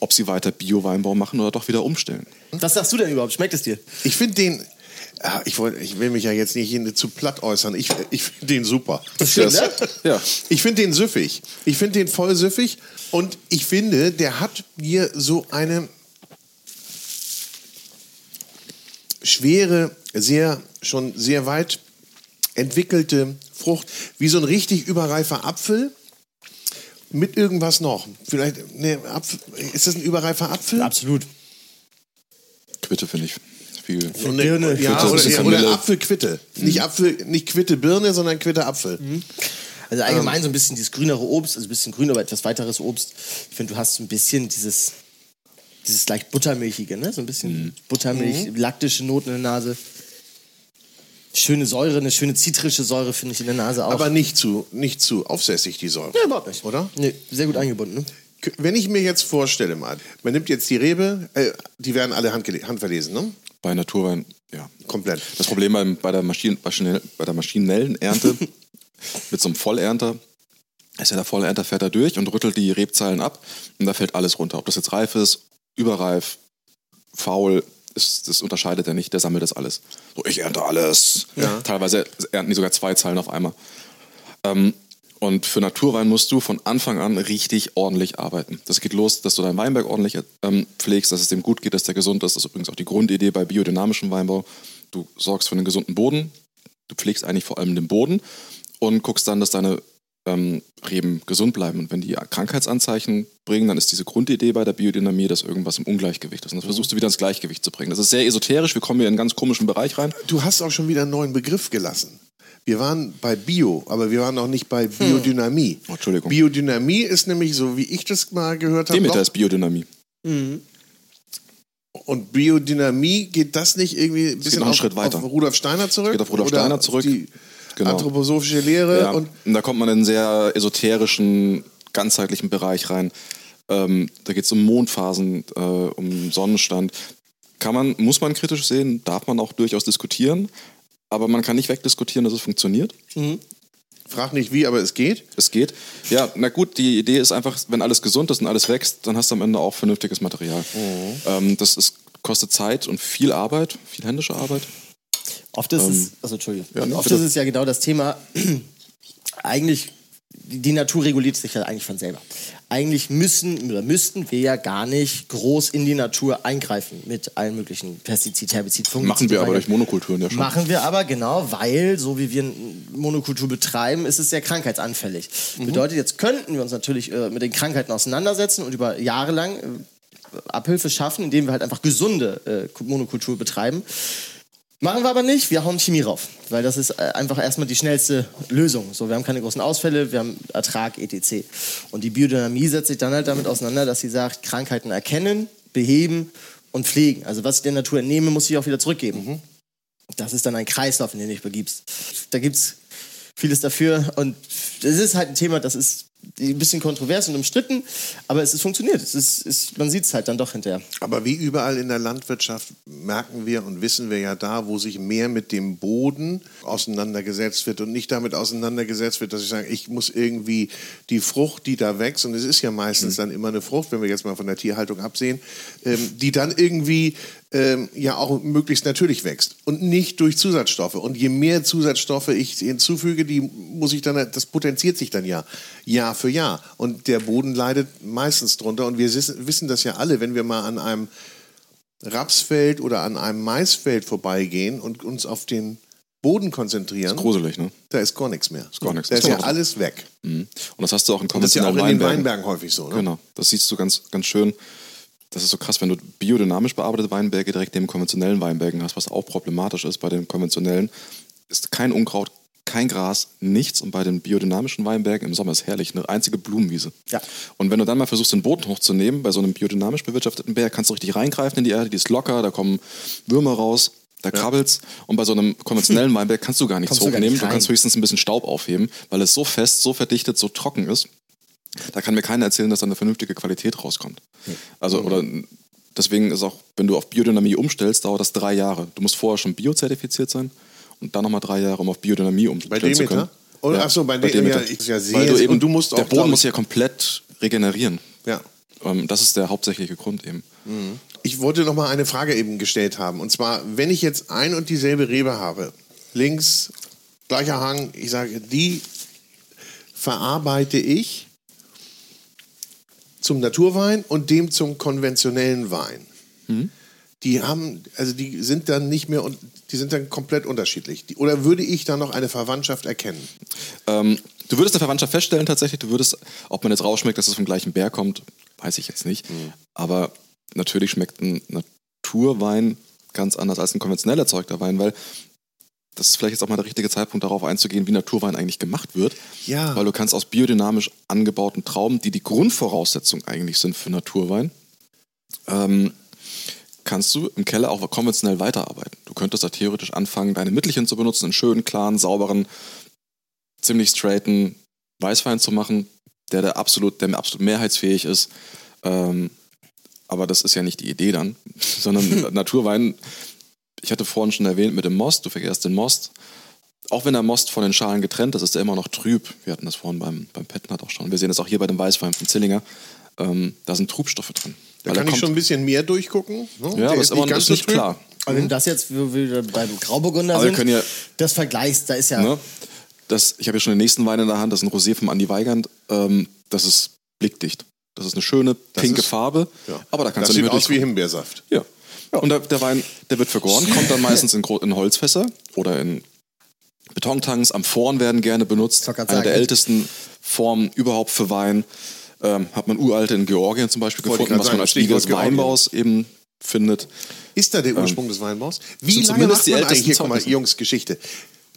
ob sie weiter Bio-Weinbau machen oder doch wieder umstellen. Was sagst du denn überhaupt? Schmeckt es dir? Ich finde den. Ich, wollt, ich will mich ja jetzt nicht zu platt äußern. Ich, ich finde den super. schön, ne? Ja. Ich finde den süffig. Ich finde den voll süffig. Und ich finde, der hat mir so eine schwere, sehr, schon sehr weit entwickelte Frucht, wie so ein richtig überreifer Apfel mit irgendwas noch. Vielleicht, ne, Apfel, ist das ein überreifer Apfel? Absolut. Quitte finde ich viel. So eine, Birne. ja, Quitte, oder, ja, oder. Apfelquitte. Nicht Apfel, nicht Quitte Birne, sondern Quitte Apfel. Also allgemein so ein bisschen dieses grünere Obst, also ein bisschen grün, aber etwas weiteres Obst. Ich finde, du hast so ein bisschen dieses, dieses leicht buttermilchige, ne? So ein bisschen Buttermilch, laktische Noten in der Nase. Schöne Säure, eine schöne zitrische Säure finde ich in der Nase auch. Aber nicht zu, nicht zu aufsässig, die Säure. ja, überhaupt nicht. Oder? Nee, sehr gut eingebunden, ne? Wenn ich mir jetzt vorstelle, mal, man nimmt jetzt die Rebe, äh, die werden alle handverlesen, ne? Bei Naturwein, ja. Komplett. Das Problem beim, bei, der Maschinen, bei der maschinellen Ernte [laughs] mit so einem Vollernter ist ja der Vollernter fährt da durch und rüttelt die Rebzeilen ab und da fällt alles runter. Ob das jetzt reif ist, überreif, faul, ist, das unterscheidet er nicht, der sammelt das alles. So, ich ernte alles. Teilweise ernten die sogar zwei Zeilen auf einmal. Ähm, und für Naturwein musst du von Anfang an richtig ordentlich arbeiten. Das geht los, dass du deinen Weinberg ordentlich ähm, pflegst, dass es dem gut geht, dass der gesund ist. Das ist übrigens auch die Grundidee bei biodynamischem Weinbau. Du sorgst für einen gesunden Boden, du pflegst eigentlich vor allem den Boden und guckst dann, dass deine ähm, Reben gesund bleiben. Und wenn die Krankheitsanzeichen bringen, dann ist diese Grundidee bei der Biodynamie, dass irgendwas im Ungleichgewicht ist. Und das versuchst du wieder ins Gleichgewicht zu bringen. Das ist sehr esoterisch, wir kommen hier in einen ganz komischen Bereich rein. Du hast auch schon wieder einen neuen Begriff gelassen. Wir waren bei Bio, aber wir waren noch nicht bei Biodynamie. Oh, Entschuldigung. Biodynamie ist nämlich, so wie ich das mal gehört habe, Demeter ist Biodynamie. und Biodynamie, geht das nicht irgendwie ein bisschen auf, Schritt weiter. auf Rudolf Steiner zurück? Geht auf Rudolf Steiner zurück. Die Genau. anthroposophische Lehre Ja, und und da kommt man in einen sehr esoterischen, ganzheitlichen Bereich rein. Ähm, da geht es um Mondphasen, äh, um Sonnenstand. Kann man, muss man kritisch sehen, darf man auch durchaus diskutieren, aber man kann nicht wegdiskutieren, dass es funktioniert. frag nicht wie, aber es geht. Es geht. Ja, na gut, die Idee ist einfach, wenn alles gesund ist und alles wächst, dann hast du am Ende auch vernünftiges Material. Ähm, das ist, kostet Zeit und viel Arbeit, viel händische Arbeit. Oft ist es, also Entschuldigung, ja, oft ist es ja genau das Thema, [clears throat] eigentlich, die Natur reguliert sich ja eigentlich von selber. Eigentlich müssen oder müssten wir ja gar nicht groß in die Natur eingreifen mit allen möglichen Pestizid, Herbizid, Fungizid. Machen wir aber durch Monokulturen ja schon. Machen wir aber genau, weil so wie wir Monokultur betreiben, ist es sehr krankheitsanfällig. Bedeutet, jetzt könnten wir uns natürlich äh, mit den Krankheiten auseinandersetzen und über Jahre lang äh, Abhilfe schaffen, indem wir halt einfach gesunde äh, Monokultur betreiben. Machen wir aber nicht, wir hauen Chemie rauf, weil das ist äh, einfach erstmal die schnellste Lösung. So, wir haben keine großen Ausfälle, wir haben Ertrag etc. Und die Biodynamie setzt sich dann halt damit auseinander, dass sie sagt, Krankheiten erkennen, beheben und pflegen. Also was ich der Natur entnehme, muss ich auch wieder zurückgeben. Das ist dann ein Kreislauf, in den du dich begibst. Da gibt es vieles dafür und es ist halt ein Thema, das ist ein bisschen kontrovers und umstritten, aber es ist funktioniert. Es ist, ist, man sieht es halt dann doch hinterher. Aber wie überall in der Landwirtschaft merken wir und wissen wir ja da, wo sich mehr mit dem Boden auseinandergesetzt wird und nicht damit auseinandergesetzt wird, dass ich sage, ich muss irgendwie die Frucht, die da wächst, und es ist ja meistens dann immer eine Frucht, wenn wir jetzt mal von der Tierhaltung absehen, ähm, die dann irgendwie ähm, ja auch möglichst natürlich wächst und nicht durch Zusatzstoffe. Und je mehr Zusatzstoffe ich hinzufüge, die muss ich dann, das potenziert sich dann ja Jahr für Jahr. Und der Boden leidet meistens drunter. Und wir wissen das ja alle, wenn wir mal an einem Rapsfeld oder an einem Maisfeld vorbeigehen und uns auf den Boden konzentrieren, Gruselig, ne? da ist gar nichts mehr. Ist gar nichts. Da ist Ist ja alles weg. Mhm. Und das hast du auch in Das ist ja auch konventionellen in den Weinbergen. Weinbergen häufig so. Ne? Genau, das siehst du ganz, ganz schön. Das ist so krass, wenn du biodynamisch bearbeitete Weinberge direkt neben konventionellen Weinbergen hast, was auch problematisch ist bei den konventionellen, ist kein Unkraut, kein Gras, nichts. Und bei den biodynamischen Weinbergen im Sommer ist herrlich, eine einzige Blumenwiese. Ja. Und wenn du dann mal versuchst, den Boden hochzunehmen, bei so einem biodynamisch bewirtschafteten Berg, kannst du richtig reingreifen in die Erde, die ist locker, da kommen Würmer raus, da krabbelt's. Und bei so einem konventionellen Weinberg kannst du gar nichts Kommst du hochnehmen. nicht du kannst höchstens ein bisschen Staub aufheben, weil es so fest, so verdichtet, so trocken ist. Da kann mir keiner erzählen, dass da eine vernünftige Qualität rauskommt. Also, oder deswegen ist auch, wenn du auf Biodynamie umstellst, dauert das drei Jahre. Du musst vorher schon biozertifiziert sein und dann nochmal drei Jahre, um auf Biodynamie umstellen zu können. Oder, Ja, ach so, bei, bei. Demeter. Ja, ist ja sehr, Weil du eben, und du musst auch, der Boden ich- muss ja komplett regenerieren. Ja. Ähm, das ist der hauptsächliche Grund eben. Ich wollte noch mal eine Frage eben gestellt haben. Und zwar, wenn ich jetzt ein und dieselbe Rebe habe, links, gleicher Hang, ich sage, die verarbeite ich zum Naturwein und dem zum konventionellen Wein. Die haben, also die sind dann nicht mehr, und die sind dann komplett unterschiedlich. Die, oder würde ich da noch eine Verwandtschaft erkennen? Ähm, du würdest eine Verwandtschaft feststellen tatsächlich. Du würdest, ob man jetzt rausschmeckt, dass es vom gleichen Berg kommt, weiß ich jetzt nicht. Aber natürlich schmeckt ein Naturwein ganz anders als ein konventionell erzeugter Wein, weil das ist vielleicht jetzt auch mal der richtige Zeitpunkt, darauf einzugehen, wie Naturwein eigentlich gemacht wird. Ja. Weil du kannst aus biodynamisch angebauten Trauben, die die Grundvoraussetzung eigentlich sind für Naturwein, ähm, kannst du im Keller auch konventionell weiterarbeiten. Du könntest da theoretisch anfangen, deine Mittelchen zu benutzen, einen schönen, klaren, sauberen, ziemlich straighten Weißwein zu machen, der, der, absolut, der absolut mehrheitsfähig ist. Ähm, aber das ist ja nicht die Idee dann, [laughs] sondern [laughs] Naturwein, ich hatte vorhin schon erwähnt mit dem Most, du vergehrst den Most. Auch wenn der Most von den Schalen getrennt ist, ist er immer noch trüb. Wir hatten das vorhin beim, beim Petnat auch schon. Wir sehen das auch hier bei dem Weißwein von Zillinger. Ähm, da sind Trubstoffe drin. Da kann ich schon ein bisschen mehr durchgucken. Ne? ja, Der aber ist immer ganz ist so nicht klar. Aber wenn du das jetzt, wir beim Grauburgunder Aber sind, ja- das vergleichst, da ist ja Ne? Das, ich habe ja schon den nächsten Wein in der Hand, das ist ein Rosé vom Andi Weigand. Ähm, das ist blickdicht. Das ist eine schöne pinke ist- Farbe, Ja. aber da kannst das du nicht sieht aus wie. Himbeersaft. Ja. Und der, der Wein, der wird vergoren, kommt dann meistens in, in Holzfässer oder in Betontanks. Amphoren werden gerne benutzt. Eine der ältesten Formen überhaupt für Wein. Ähm, hat man uralte in Georgien zum Beispiel Wollte gefunden, was sagen, man als Wiege des Weinbaus eben findet. Ist da der Ursprung des Weinbaus? Wie lange macht die man eigentlich, hier, guck mal. Jungs, Geschichte.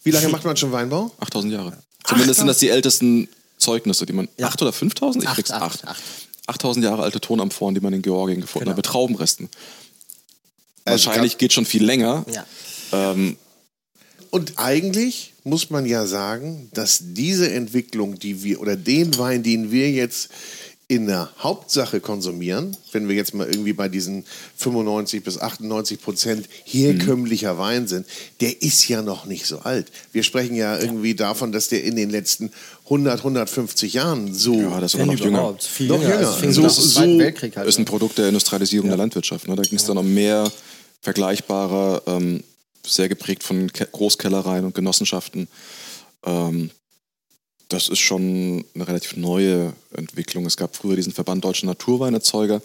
Wie lange macht man schon Weinbau? 8000 Jahre. Zumindest sind das die ältesten Zeugnisse, die man. Ja. 8 oder 5000? Ich Acht, krieg's acht, 8. acht. 8000 Jahre alte Tonamphoren, die man in Georgien gefunden Genau. hat, mit Traubenresten. Also Wahrscheinlich geht schon viel länger. Ja. Ähm, Und eigentlich muss man ja sagen, dass diese Entwicklung, die wir, oder den Wein, den wir jetzt in der Hauptsache konsumieren, wenn wir jetzt mal irgendwie bei diesen 95 bis 98 Prozent herkömmlicher Wein sind, der ist ja noch nicht so alt. Wir sprechen ja irgendwie davon, dass der in den letzten 100, 150 Jahren so ja, das ist aber noch jünger. überhaupt. Viel Noch jünger. Also fing So- dem Zweiten so- Weltkrieg halt ist ein an. Produkt der Industrialisierung der Landwirtschaft. Ne? Da ging es dann um mehr vergleichbare, ähm, sehr geprägt von Ke Großkellereien und Genossenschaften. Ähm, das ist schon eine relativ neue Entwicklung. Es gab früher diesen Verband Deutscher Naturweinerzeuger,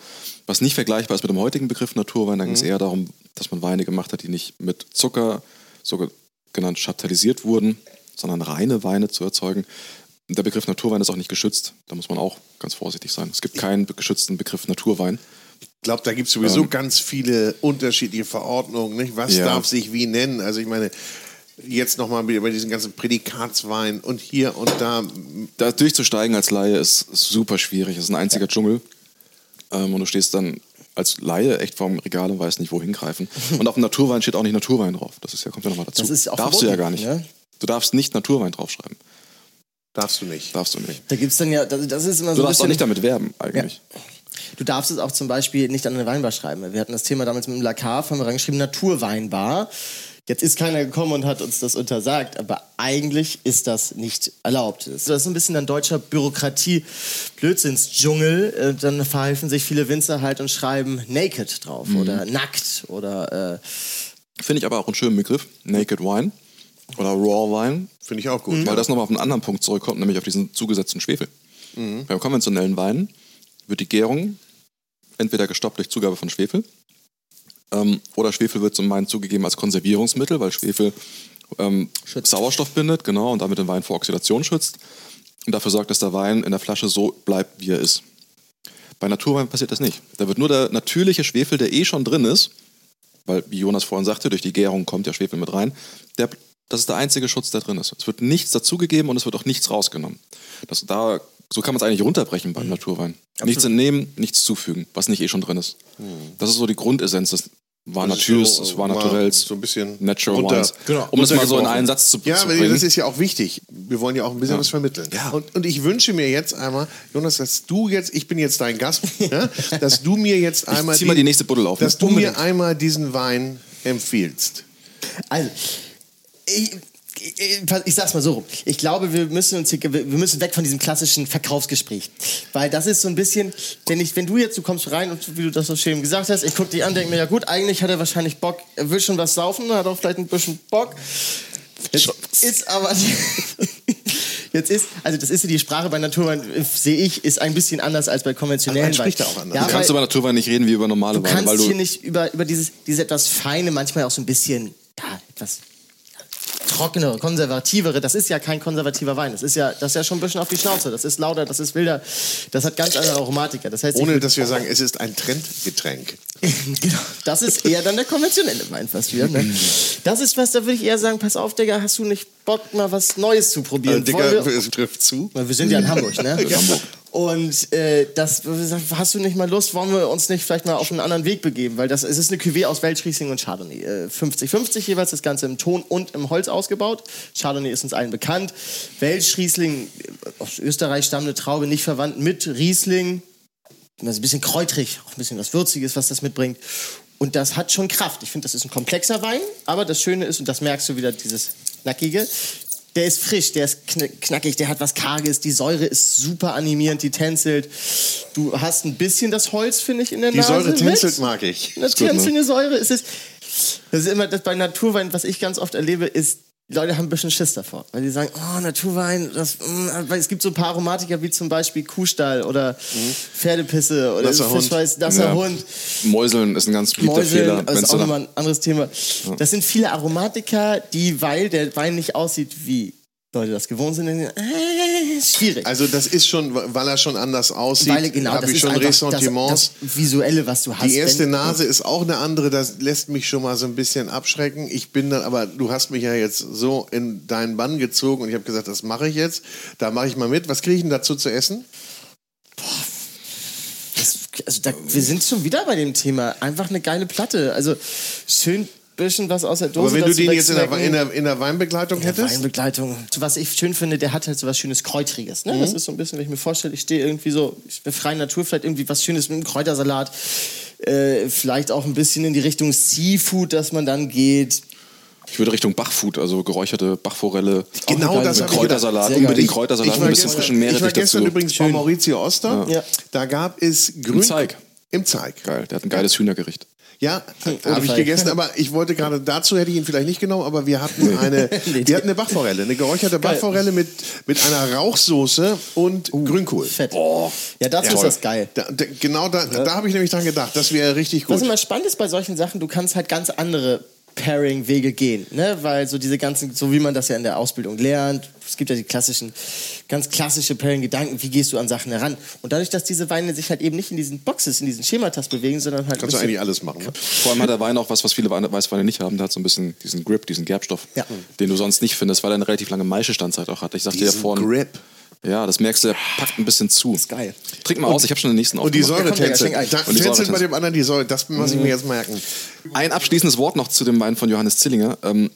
was nicht vergleichbar ist mit dem heutigen Begriff Naturwein. Da ging es eher darum, dass man Weine gemacht hat, die nicht mit Zucker, so genannt chaptalisiert wurden, sondern reine Weine zu erzeugen. Der Begriff Naturwein ist auch nicht geschützt. Da muss man auch ganz vorsichtig sein. Es gibt keinen geschützten Begriff Naturwein. Ich glaube, da gibt es sowieso ganz viele unterschiedliche Verordnungen. Nicht? Was Ja. darf sich wie nennen? Also ich meine, jetzt nochmal bei diesen ganzen Prädikatswein und hier und da. Da durchzusteigen als Laie ist super schwierig. Es ist ein einziger Dschungel. Ähm, und du stehst dann als Laie echt vorm Regal und weißt nicht, wohin greifen. [laughs] Und auf dem Naturwein steht auch nicht Naturwein drauf. Das ist ja, kommt ja nochmal dazu. Das ist auch darfst du ja verboten, gar nicht. ne? Du darfst nicht Naturwein draufschreiben. Darfst du nicht. Darfst du nicht. Da gibt es dann ja, das, das ist immer so Du ein darfst auch nicht damit werben, eigentlich. Du darfst es auch zum Beispiel nicht an eine Weinbar schreiben. Wir hatten das Thema damals mit dem Lacar, haben wir reingeschrieben, Naturweinbar. Jetzt ist keiner gekommen und hat uns das untersagt, aber eigentlich ist das nicht erlaubt. Das ist ein bisschen ein deutscher Bürokratie-Blödsinnsdschungel. Äh, Dann verhelfen sich viele Winzer halt und schreiben naked drauf Mhm. oder nackt oder äh, Finde ich aber auch einen schönen Begriff. Naked Wine oder Raw Wine. Finde ich auch gut. Weil das nochmal auf einen anderen Punkt zurückkommt, nämlich auf diesen zugesetzten Schwefel. Beim konventionellen Wein wird die Gärung entweder gestoppt durch Zugabe von Schwefel ähm, oder Schwefel wird zum Wein zugegeben als Konservierungsmittel, weil Schwefel ähm. Sauerstoff bindet, genau, und damit den Wein vor Oxidation schützt und dafür sorgt, dass der Wein in der Flasche so bleibt, wie er ist. Bei Naturwein passiert das nicht. Da wird nur der natürliche Schwefel, der eh schon drin ist, weil, wie Jonas vorhin sagte, durch die Gärung kommt der Schwefel mit rein, der, das ist der einzige Schutz, der drin ist. Es wird nichts dazugegeben und es wird auch nichts rausgenommen. Das, da, so kann man es eigentlich runterbrechen beim Naturwein. Nichts entnehmen, nichts zufügen, was nicht eh schon drin ist. Das ist so die Grundessenz des war so, es war mal Naturels, so ein bisschen Natural runter- Wines. Genau, um das mal so in einen Satz zu, Ja, zu aber bringen. das ist ja auch wichtig. Wir wollen ja auch ein bisschen Ja. was vermitteln. Ja. Und, und ich wünsche mir jetzt einmal, Jonas, dass du jetzt, ich bin jetzt dein Gast, ja, [laughs] dass du mir jetzt einmal, zieh mal die nächste Buddel auf, dass ne? du Unbedingt. mir einmal diesen Wein empfiehlst. Also, ich, ich, ich sag's mal so rum. Ich glaube, wir müssen uns hier, wir müssen weg von diesem klassischen Verkaufsgespräch. Weil das ist so ein bisschen, wenn ich, wenn du jetzt, du kommst rein und wie du das so schön gesagt hast, ich guck dich an, denke mir, ja gut, eigentlich hat er wahrscheinlich Bock, er will schon was saufen, hat auch vielleicht ein bisschen Bock. Jetzt ist aber [laughs] Jetzt ist, also das ist ja die Sprache bei Naturwein, sehe ich, ist ein bisschen anders als bei konventionellen man spricht Wein. da auch anders. Ja, Du kannst weil- über Naturwein nicht reden wie über normale Du Weine, kannst weil du hier nicht über, über dieses, dieses etwas feine, manchmal auch so ein bisschen, ja, etwas trockenere, konservativere. Das ist ja kein konservativer Wein. Das ist ja, das ist ja schon ein bisschen auf die Schnauze. Das ist lauter, das ist wilder. Das hat ganz andere Aromatiker. Das heißt, Ohne dass wir sagen, es ist ein Trendgetränk. [laughs] genau, das ist eher dann der konventionelle Wein fast wieder. Ne? Das ist was, da würde ich eher sagen, pass auf, Digga, hast du nicht Bock, mal was Neues zu probieren? Wollen Digga, es trifft zu. weil wir sind ja in Hamburg, ne? [laughs] Hamburg. Und äh, das, hast du nicht mal Lust, wollen wir uns nicht vielleicht mal auf einen anderen Weg begeben? Weil das, es ist eine Cuvée aus Welschriesling und Chardonnay. Äh, 50-50 jeweils, das Ganze im Ton und im Holz ausgebaut. Chardonnay ist uns allen bekannt. Welschriesling, äh, aus Österreich stammende Traube, nicht verwandt mit Riesling. Das ein bisschen kräutrig, auch ein bisschen was Würziges, was das mitbringt. Und das hat schon Kraft. Ich finde, das ist ein komplexer Wein, aber das Schöne ist, und das merkst du wieder, dieses Nackige, der ist frisch, der ist kn knackig, der hat was Karges, die Säure ist super animierend, die tänzelt. Du hast ein bisschen das Holz, finde ich, in der Die Nase. Säure mit. tänzelt mag ich. Eine ne? tänzelnde Säure. Es ist, das ist immer das bei Naturwein, was ich ganz oft erlebe, ist, die Leute haben ein bisschen Schiss davor. Weil die sagen, oh, Naturwein, das, mm, weil es gibt so ein paar Aromatiker wie zum Beispiel Kuhstall oder Pferdepisse oder Nasser. Fischweiß, nasser Ja. Hund. Mäuseln ist ein ganz beliebter Mäuseln, Fehler. das ist auch nochmal ein anderes Thema. Das sind viele Aromatiker, die, weil der Wein nicht aussieht, wie Leute das gewohnt sind, denken, äh, ist schwierig. Also das ist schon, weil er schon anders aussieht, weil, genau, habe ich schon einfach das, Ressentiments. das Visuelle, was du hast. Die erste Wenn- Nase ist auch eine andere, das lässt mich schon mal so ein bisschen abschrecken. Ich bin dann, aber du hast mich ja jetzt so in deinen Bann gezogen und ich habe gesagt, das mache ich jetzt. Da mache ich mal mit. Was kriege ich denn dazu zu essen? Das, also da, wir sind schon wieder bei dem Thema. Einfach eine geile Platte. Also schön bisschen was aus der Dose. Aber wenn du dazu den jetzt in der, in der, in der Weinbegleitung hättest? Weinbegleitung. Was ich schön finde, der hat halt so was schönes Kräutriges. Ne? Mhm. Das ist so ein bisschen, wenn ich mir vorstelle, ich stehe irgendwie so, ich bin freie Natur, vielleicht irgendwie was Schönes mit einem Kräutersalat. Äh, vielleicht auch ein bisschen in die Richtung Seafood, dass man dann geht. Ich würde Richtung Bachfood, also geräucherte Bachforelle, Genau das ich Kräutersalat, unbedingt geil. Kräutersalat, Ich ein bisschen frischen ich war Meerrettich gestern dazu. übrigens bei Maurizio Oster. Ja. Da gab es Grün... Zeig. Im Zeig. Geil, der hat ein geiles Hühnergericht. Ja, habe ich gegessen, aber ich wollte gerade dazu hätte ich ihn vielleicht nicht genommen, aber wir hatten eine, [laughs] wir hatten eine Bachforelle, eine geräucherte Bachforelle mit, mit einer Rauchsoße und Grünkohl. Fett. ja, dazu ist Toll. das geil. Da, da, genau da, da habe ich nämlich dran gedacht, das wäre richtig Was gut. immer spannend ist bei solchen Sachen, du kannst halt ganz andere Pairing-Wege gehen, ne? Weil so diese ganzen, so wie man das ja in der Ausbildung lernt, es gibt ja die klassischen, ganz klassische Pairing-Gedanken, wie gehst du an Sachen heran? Und dadurch, dass diese Weine sich halt eben nicht in diesen Boxes, in diesen Schematas bewegen, sondern halt. Kannst du eigentlich alles machen. Ne? Vor allem hat der Wein auch was, was viele Weine- Weißweine nicht haben. Der hat so ein bisschen diesen Grip, diesen Gerbstoff, Ja. den du sonst nicht findest, weil er eine relativ lange Maischestandzeit auch hat. Ich sagte ja vorhin. Grip. Ja, das merkst du, der packt ein bisschen zu. ist geil. Trink mal aus, ich habe schon den nächsten Und die. Säure tänzelt. Und tänzelt bei dem anderen die Säure, das muss ich mir jetzt merken. Ein abschließendes Wort noch zu dem Wein von Johannes Zillinger. Ähm,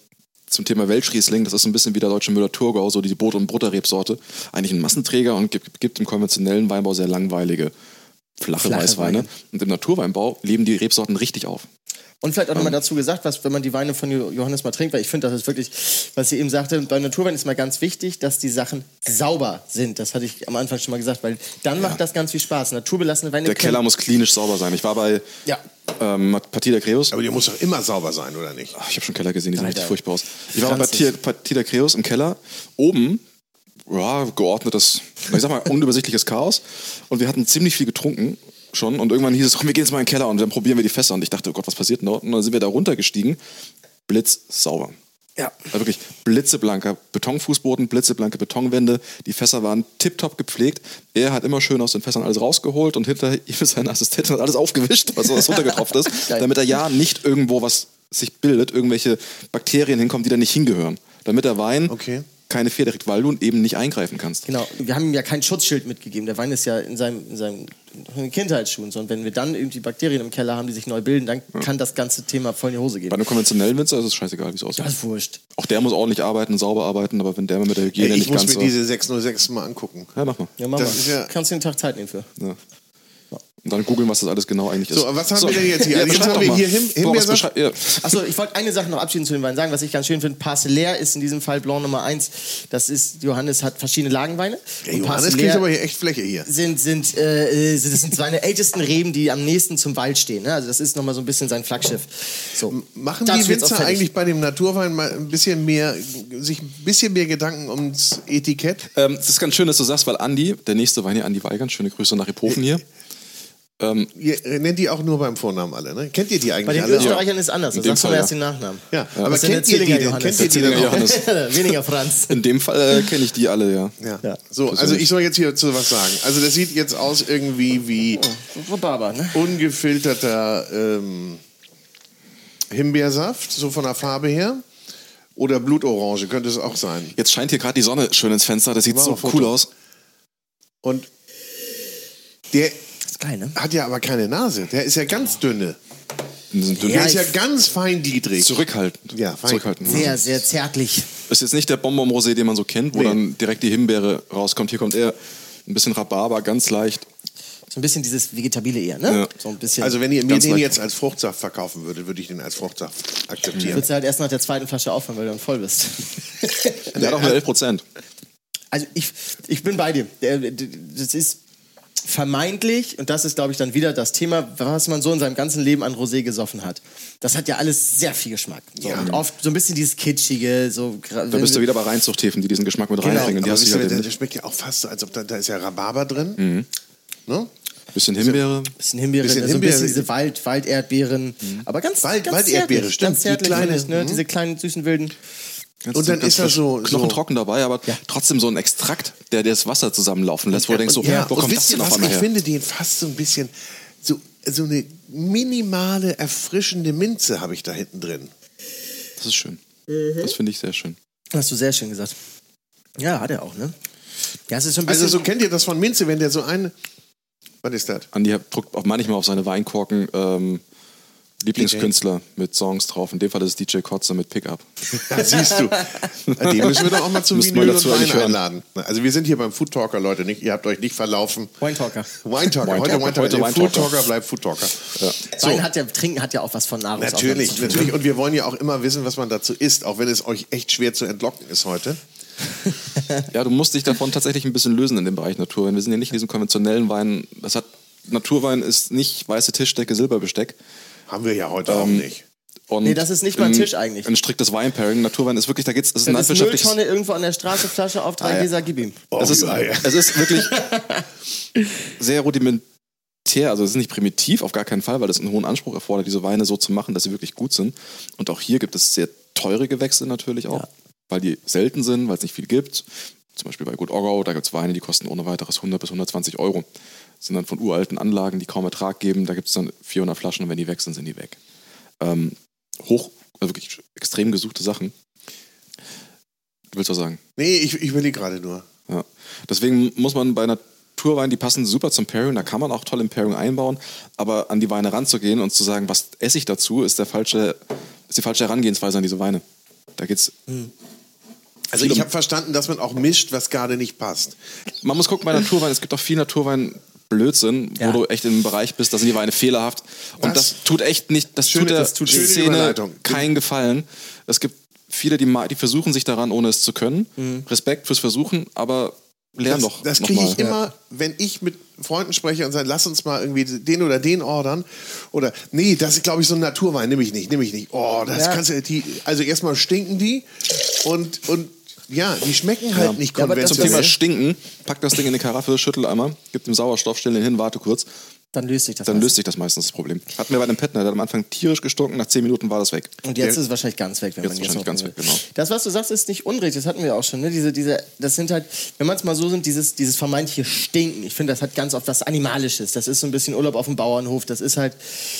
zum Thema Welschriesling, das ist so ein bisschen wie der deutsche Müller-Thurgau, so die Brot- und Butterrebsorte. Eigentlich ein Massenträger und gibt, gibt im konventionellen Weinbau sehr langweilige, flache, Flache Weißweine. Weine. Und im Naturweinbau leben die Rebsorten richtig auf. Und vielleicht auch nochmal dazu gesagt, was, wenn man die Weine von Jo- Johannes mal trinkt, weil ich finde, das ist wirklich, was sie eben sagte, bei Naturwein ist mal ganz wichtig, dass die Sachen sauber sind. Das hatte ich am Anfang schon mal gesagt, weil dann macht das ganz viel Spaß. Naturbelassene Weine. Der Keller muss klinisch sauber sein. Ich war bei Ja. ähm, Partie der Creus. Aber die muss doch immer sauber sein, oder nicht? Ach, Ich habe schon Keller gesehen, die sehen Alter. richtig furchtbar aus. Ich war bei. Partie, Partie der Creus im Keller. Oben, ja, geordnetes, ich sag mal, unübersichtliches Chaos. Und wir hatten ziemlich viel getrunken schon. Und irgendwann hieß es, komm, wir gehen jetzt mal in den Keller und dann probieren wir die Fässer. Und ich dachte, oh Gott, was passiert denn dort? Und dann sind wir da runtergestiegen. Blitz sauber. Ja. Also wirklich blitzeblanker Betonfußboden, blitzeblanke Betonwände. Die Fässer waren tiptop gepflegt. Er hat immer schön aus den Fässern alles rausgeholt und hinter ihm [laughs] seine Assistentin hat alles aufgewischt, was, was runtergetropft ist, [laughs] damit er ja nicht irgendwo was sich bildet, irgendwelche Bakterien hinkommen, die da nicht hingehören. Damit der Wein Okay. Keine Fehler kriegt, weil du eben nicht eingreifen kannst. Genau, wir haben ihm ja kein Schutzschild mitgegeben. Der Wein ist ja in seinem, in seinem Kindheitsschuhen. So, Und wenn wir dann irgendwie Bakterien im Keller haben, die sich neu bilden, dann kann das ganze Thema voll in die Hose gehen. Bei einem konventionellen Winzer ist es scheißegal, wie es aussieht. Das ist wurscht. Auch der muss ordentlich arbeiten, sauber arbeiten, aber wenn der mal mit der Hygiene Ey, ich nicht muss ganz mir so... diese 606 mal angucken. ja, mach mal. Ja, mach Das mal. ist ja- Kannst du den Tag Zeit nehmen für. Ja. Und dann googeln, was das alles genau eigentlich ist. So, was haben wir denn jetzt hier? Also jetzt haben wir hier Him- Himbeersaft. ja. Achso, ich wollte eine Sache noch abschließend zu den Weinen sagen, was ich ganz schön finde. Parcellaire ist in diesem Fall Blanc Nummer 1. Das ist, Johannes hat verschiedene Lagenweine. Und Johannes Parcellaire kriegt aber hier echt Fläche hier. sind, sind, äh, das sind seine ältesten Reben, die am nächsten zum Wald stehen. Ne? Also das ist nochmal so ein bisschen sein Flaggschiff. So. Machen Dazu die Winzer eigentlich bei dem Naturwein mal ein bisschen mehr, sich ein bisschen mehr Gedanken ums Etikett? Ähm, das ist ganz schön, dass du sagst, weil Andi, der nächste Wein hier, Andi Weigand, schöne Grüße nach Iphofen hier. Ähm, Ihr äh, nennt die auch nur beim Vornamen alle, ne? Kennt ihr die eigentlich Bei den alle? Österreichern ist anders. Da sagst du aber erst ja. den Nachnamen. Ja, aber Das sind kennt ihr die? Johannes. Kennt ihr die denn auch? [laughs] Weniger Franz. in dem Fall äh, kenne ich die alle, ja. Ja. Ja. So, also ich soll jetzt hier zu was sagen. Also das sieht jetzt aus irgendwie wie Rhabarber, ne? ungefilterter ähm, Himbeersaft, so von der Farbe her. Oder Blutorange könnte es auch sein. Jetzt scheint hier gerade die Sonne schön ins Fenster, das sieht Mach so Foto. cool aus. Und der ist geil, ne? hat ja aber keine Nase. Der ist ja ganz dünne. Dünnen- Der Ja, ist ja ganz feingliedrig. Zurückhaltend. Ja, fein. Zurückhaltend. Sehr, sehr zärtlich. Ist jetzt nicht der Bonbon-Rosé, den man so kennt, wo Nee. dann direkt die Himbeere rauskommt. Hier kommt eher ein bisschen Rhabarber, ganz leicht. So ein bisschen dieses Vegetabile eher, ne? Ja. So ein bisschen. Also wenn ihr mir den leicht. jetzt als Fruchtsaft verkaufen würdet, würde ich den als Fruchtsaft akzeptieren. würdest du halt erst nach der zweiten Flasche aufhören, weil du dann voll bist. Der hat auch nur [laughs] 11 Prozent. Also ich, ich bin bei dir. Das ist vermeintlich, und das ist, glaube ich, dann wieder das Thema, was man so in seinem ganzen Leben an Rosé gesoffen hat. Das hat ja alles sehr viel Geschmack. So, Ja. Und oft so ein bisschen dieses Kitschige. So, Da bist du wieder bei Reinzuchthäfen, die diesen Geschmack mit Genau. reinbringen. Die hast du ja der, schmeckt ja auch fast so, als ob da, da ist ja Rhabarber drin. Mhm. Ne? Bisschen Himbeere. bisschen Himbeere, Bisschen so ein Himbeere. bisschen diese Wald, Walderdbeeren. Aber ganz, Wald- ganz Walderdbeere, zärtlich, stimmt, Ganz die zärtlich, kleine, finde ich, ne? mhm. Diese kleinen, süßen, wilden. Ganz, Und dann ganz ist frisch. so- Knochen so- trocken dabei, aber trotzdem so ein Extrakt, der dir das Wasser zusammenlaufen lässt, wo du denkst so, ja, wo und kommt wisst das ihr denn auf was? einmal Ich her? finde den fast so ein bisschen, so, so eine minimale, erfrischende Minze habe ich da hinten drin. Das ist schön. Mhm. Das finde ich sehr schön. Hast du sehr schön gesagt. Ja, hat er auch, ne? Ja, es ist so ein bisschen. Also so kennt ihr das von Minze, wenn der so ein... Was ist das? Andi druckt auch manchmal auf seine Weinkorken ähm, Lieblingskünstler mit Songs drauf. In dem Fall ist es DJ Kotze mit Pickup. [laughs] Ja, siehst du. Den müssen wir doch auch mal zum Vinyl und dazu Wein eigentlich hören. einladen. Also wir sind hier beim Food Talker, Leute. Nicht, ihr habt euch nicht verlaufen. Wine Talker. Wine Talker. Wine Heute. Wine Talker. Heute Wine Food Talker. Bleibt Food Talker. So. Wein hat ja, Trinken hat ja auch was von Nahrungsaufnahme Natürlich, natürlich. Und wir wollen ja auch immer wissen, was man dazu isst, auch wenn es euch echt schwer zu entlocken ist heute. Ja, du musst dich davon tatsächlich ein bisschen lösen in dem Bereich Naturwein. Wir sind ja nicht in diesem konventionellen Wein. Das hat, Naturwein ist nicht weiße Tischdecke, Silberbesteck. Haben wir ja heute auch nicht. Und Nee, das ist nicht mal ein ein- Tisch eigentlich. Ein striktes Weinpairing. Naturwein ist wirklich, da geht's, es ist ein landwirtschaftliches. Mülltonne irgendwo an der Straße, Flasche auf drei Ah, ja. Gläser, gib ihm. Oh, es, ist, es ist wirklich [laughs] sehr rudimentär, also es ist nicht primitiv, auf gar keinen Fall, weil es einen hohen Anspruch erfordert, diese Weine so zu machen, dass sie wirklich gut sind. Und auch hier gibt es sehr teure Gewächse natürlich auch, Ja. weil die selten sind, weil es nicht viel gibt. Zum Beispiel bei Good Orgau, da gibt es Weine, die kosten ohne weiteres 100 bis 120 Euro. Sind dann von uralten Anlagen, die kaum Ertrag geben. Da gibt es dann 400 Flaschen und wenn die weg sind, sind die weg. Ähm, hoch, also wirklich extrem gesuchte Sachen. Du willst was sagen? Nee, ich, ich überlege gerade nur. Ja. Deswegen muss man bei Naturwein, die passen super zum Pairing, da kann man auch toll im Pairing einbauen, aber an die Weine ranzugehen und zu sagen, was esse ich dazu, ist, der falsche, ist die falsche Herangehensweise an diese Weine. Da geht's. Also ich habe verstanden, dass man auch mischt, was gerade nicht passt. Man muss gucken bei Naturwein, es gibt auch viel Naturwein. Blödsinn, Ja. wo du echt in einem Bereich bist, da sind die Weine fehlerhaft. Und Was? das tut echt nicht, das Schöne- tut der das tut schöne Szene keinen Gefallen. Es gibt viele, die, die versuchen sich daran, ohne es zu können. Respekt fürs Versuchen, aber lern Das, doch. das kriege ich immer, wenn ich mit Freunden spreche und sage, lass uns mal irgendwie den oder den ordern. Oder, nee, das ist, glaube ich, so ein Naturwein, nehme ich nicht, nehme ich nicht. Oh, das Ja. kannst du, die, also erstmal stinken die und, und ja, die schmecken halt nicht Ja, aber das Zum Thema konventionell. Stinken, pack das Ding in eine Karaffe, schüttel einmal, gib dem Sauerstoff, stell den hin, warte kurz. Dann löst sich das. Dann meistens. löst sich das meistens das Problem. Hatten wir bei dem Petner, der hat am Anfang tierisch gestunken, nach 10 Minuten war das weg. Und jetzt ist es wahrscheinlich ganz weg, wenn Jetzt man jetzt wahrscheinlich ganz will. weg, genau. Das, was du sagst, ist nicht unrecht. Das hatten wir auch schon. Ne? Diese, diese, das sind halt, wenn man es mal so sind, dieses, dieses vermeintliche Stinken. Ich finde, das hat ganz oft was Animalisches. Das ist so ein bisschen Urlaub auf dem Bauernhof. Das ist halt,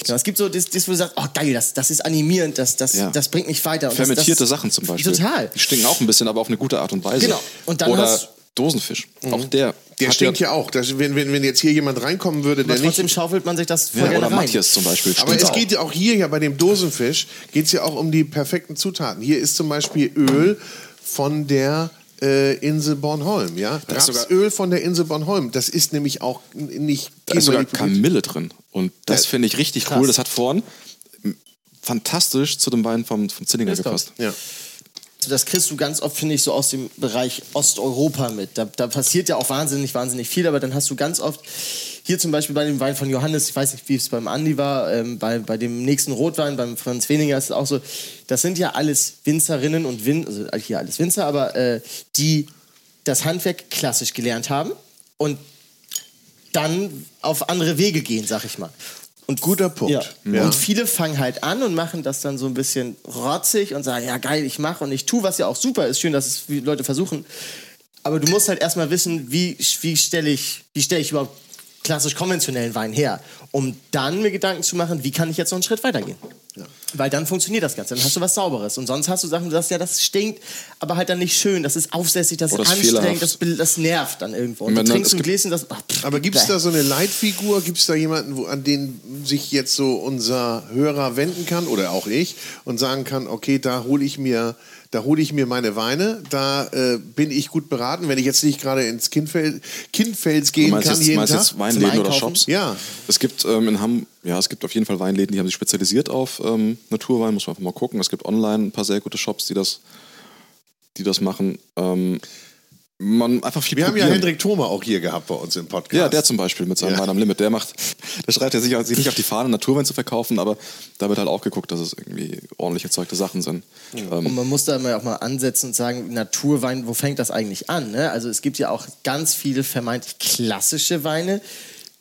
ja, es gibt so das, das wo du sagst, oh geil, das, das ist animierend, das, das, Ja. das bringt mich weiter. Und das, Fermentierte das, Sachen zum Beispiel. Total. Die stinken auch ein bisschen, aber auf eine gute Art und Weise. Genau. Und dann Oder hast- Dosenfisch. Auch der. Der stinkt ja auch. Das, wenn, wenn, wenn jetzt hier jemand reinkommen würde, Aber der trotzdem nicht. schaufelt man sich das voll Ja, oder rein. Matthias zum Beispiel. Aber es auch. geht ja auch hier ja bei dem Dosenfisch geht es ja auch um die perfekten Zutaten. Hier ist zum Beispiel Öl von der äh, Insel Bornholm, ja. Da ist sogar- Rapsöl von der Insel Bornholm. Das ist nämlich auch nicht Da ist sogar. Kamille drin. Und das Ja. finde ich richtig Krass. cool. Das hat vorn fantastisch zu dem Wein vom, vom Zinninger gepasst. Ja. Das kriegst du ganz oft, finde ich, so aus dem Bereich Osteuropa mit. Da, da passiert ja auch wahnsinnig, wahnsinnig viel, aber dann hast du ganz oft, hier zum Beispiel bei dem Wein von Johannes, ich weiß nicht, wie es beim Andi war, ähm, bei, bei dem nächsten Rotwein, beim Franz Weninger ist es auch so, das sind ja alles Winzerinnen und Win, also hier alles Winzer, aber äh, die das Handwerk klassisch gelernt haben und dann auf andere Wege gehen, sag ich mal. Und Guter Punkt. Ja. Ja. Und viele fangen halt an und machen das dann so ein bisschen rotzig und sagen, ja geil, ich mache und ich tue, was ja auch super ist. Schön, dass es Leute versuchen. Aber du musst halt erstmal wissen, wie, wie stelle ich, wie stelle ich überhaupt klassisch konventionellen Wein her, um dann mir Gedanken zu machen, wie kann ich jetzt noch einen Schritt weitergehen. Weil dann funktioniert das Ganze, dann hast du was Sauberes. Und sonst hast du Sachen, du sagst, ja, das stinkt, aber halt dann nicht schön, das ist aufsässig, das Oder ist anstrengend, das, das nervt dann irgendwo. Und du trinkst ein Gläschen, das... ach, pff, Aber gibt es da so eine Leitfigur? Gibt es da jemanden, wo, an den sich jetzt so unser Hörer wenden kann oder auch ich und sagen kann, okay, da hole ich mir, da hole ich mir meine Weine, da äh, bin ich gut beraten, wenn ich jetzt nicht gerade ins Kindfeld, Kindfels gehen kann jetzt, jeden meinst Tag. jetzt Weinläden oder? Shops? Ja. Es gibt ähm, in Hamm, ja, es gibt auf jeden Fall Weinläden, die haben sich spezialisiert auf ähm, Naturwein, muss man einfach mal gucken. Es gibt online ein paar sehr gute Shops, die das, die das machen. Ähm, man einfach viel Wir haben ja probieren. Hendrik Thoma auch hier gehabt bei uns im Podcast. Ja, der zum Beispiel mit seinem Ja. Wein am Limit, der macht, der schreibt ja sich, sich nicht auf die Fahne, Naturwein zu verkaufen, aber da wird halt auch geguckt, dass es irgendwie ordentlich erzeugte Sachen sind. Ähm, Und man muss da immer auch mal ansetzen und sagen, Naturwein, wo fängt das eigentlich an? Ne? Also es gibt ja auch ganz viele vermeintlich klassische Weine,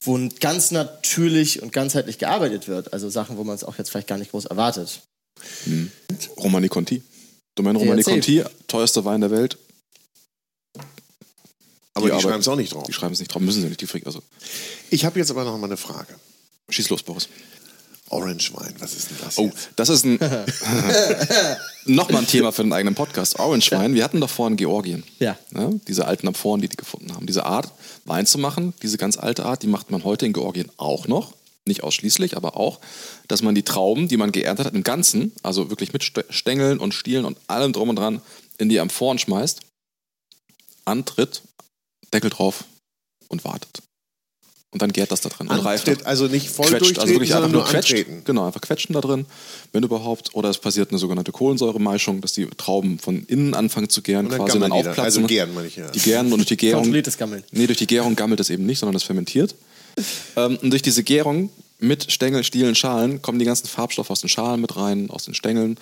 wo ganz natürlich und ganzheitlich gearbeitet wird. Also Sachen, wo man es auch jetzt vielleicht gar nicht groß erwartet. Romani Conti. Domaine Romani. Conti, teuerster Wein der Welt. Aber die Arbeit- schreiben es auch nicht drauf. Die schreiben es nicht drauf, müssen sie nicht, die Frick. Also, Ich habe jetzt aber noch mal eine Frage. schieß los, Boris. Orange Wein, was ist denn das Oh, jetzt? das ist ein [laughs] nochmal ein Thema für den eigenen Podcast. Orange Wein. Wir hatten doch vorhin Georgien. Ja. Ne? Diese alten Amphoren, die die gefunden haben. Diese Art, Wein zu machen, diese ganz alte Art, die macht man heute in Georgien auch noch. Nicht ausschließlich, aber auch, dass man die Trauben, die man geerntet hat, im Ganzen, also wirklich mit St- Stängeln und Stielen und allem drum und dran, in die Amphoren schmeißt, antritt, Deckel drauf und wartet. Und dann gärt das da drin. Und reift also nicht voll quetscht, durchtreten, also wirklich einfach sondern nur quetscht. antreten. Genau, einfach quetschen da drin, wenn überhaupt. Oder es passiert eine sogenannte Kohlensäuremischung, dass die Trauben von innen anfangen zu gären, Und dann quasi dann aufplatzen. Also gären, meine ich, ja. Die gären und durch die Gärung. Kontrolliertes Gammeln. Nee, durch die Gärung gammelt es eben nicht, sondern es fermentiert. ähm, und durch diese Gärung mit Stängel, Stielen, Schalen kommen die ganzen Farbstoffe aus den Schalen mit rein, aus den Stängeln.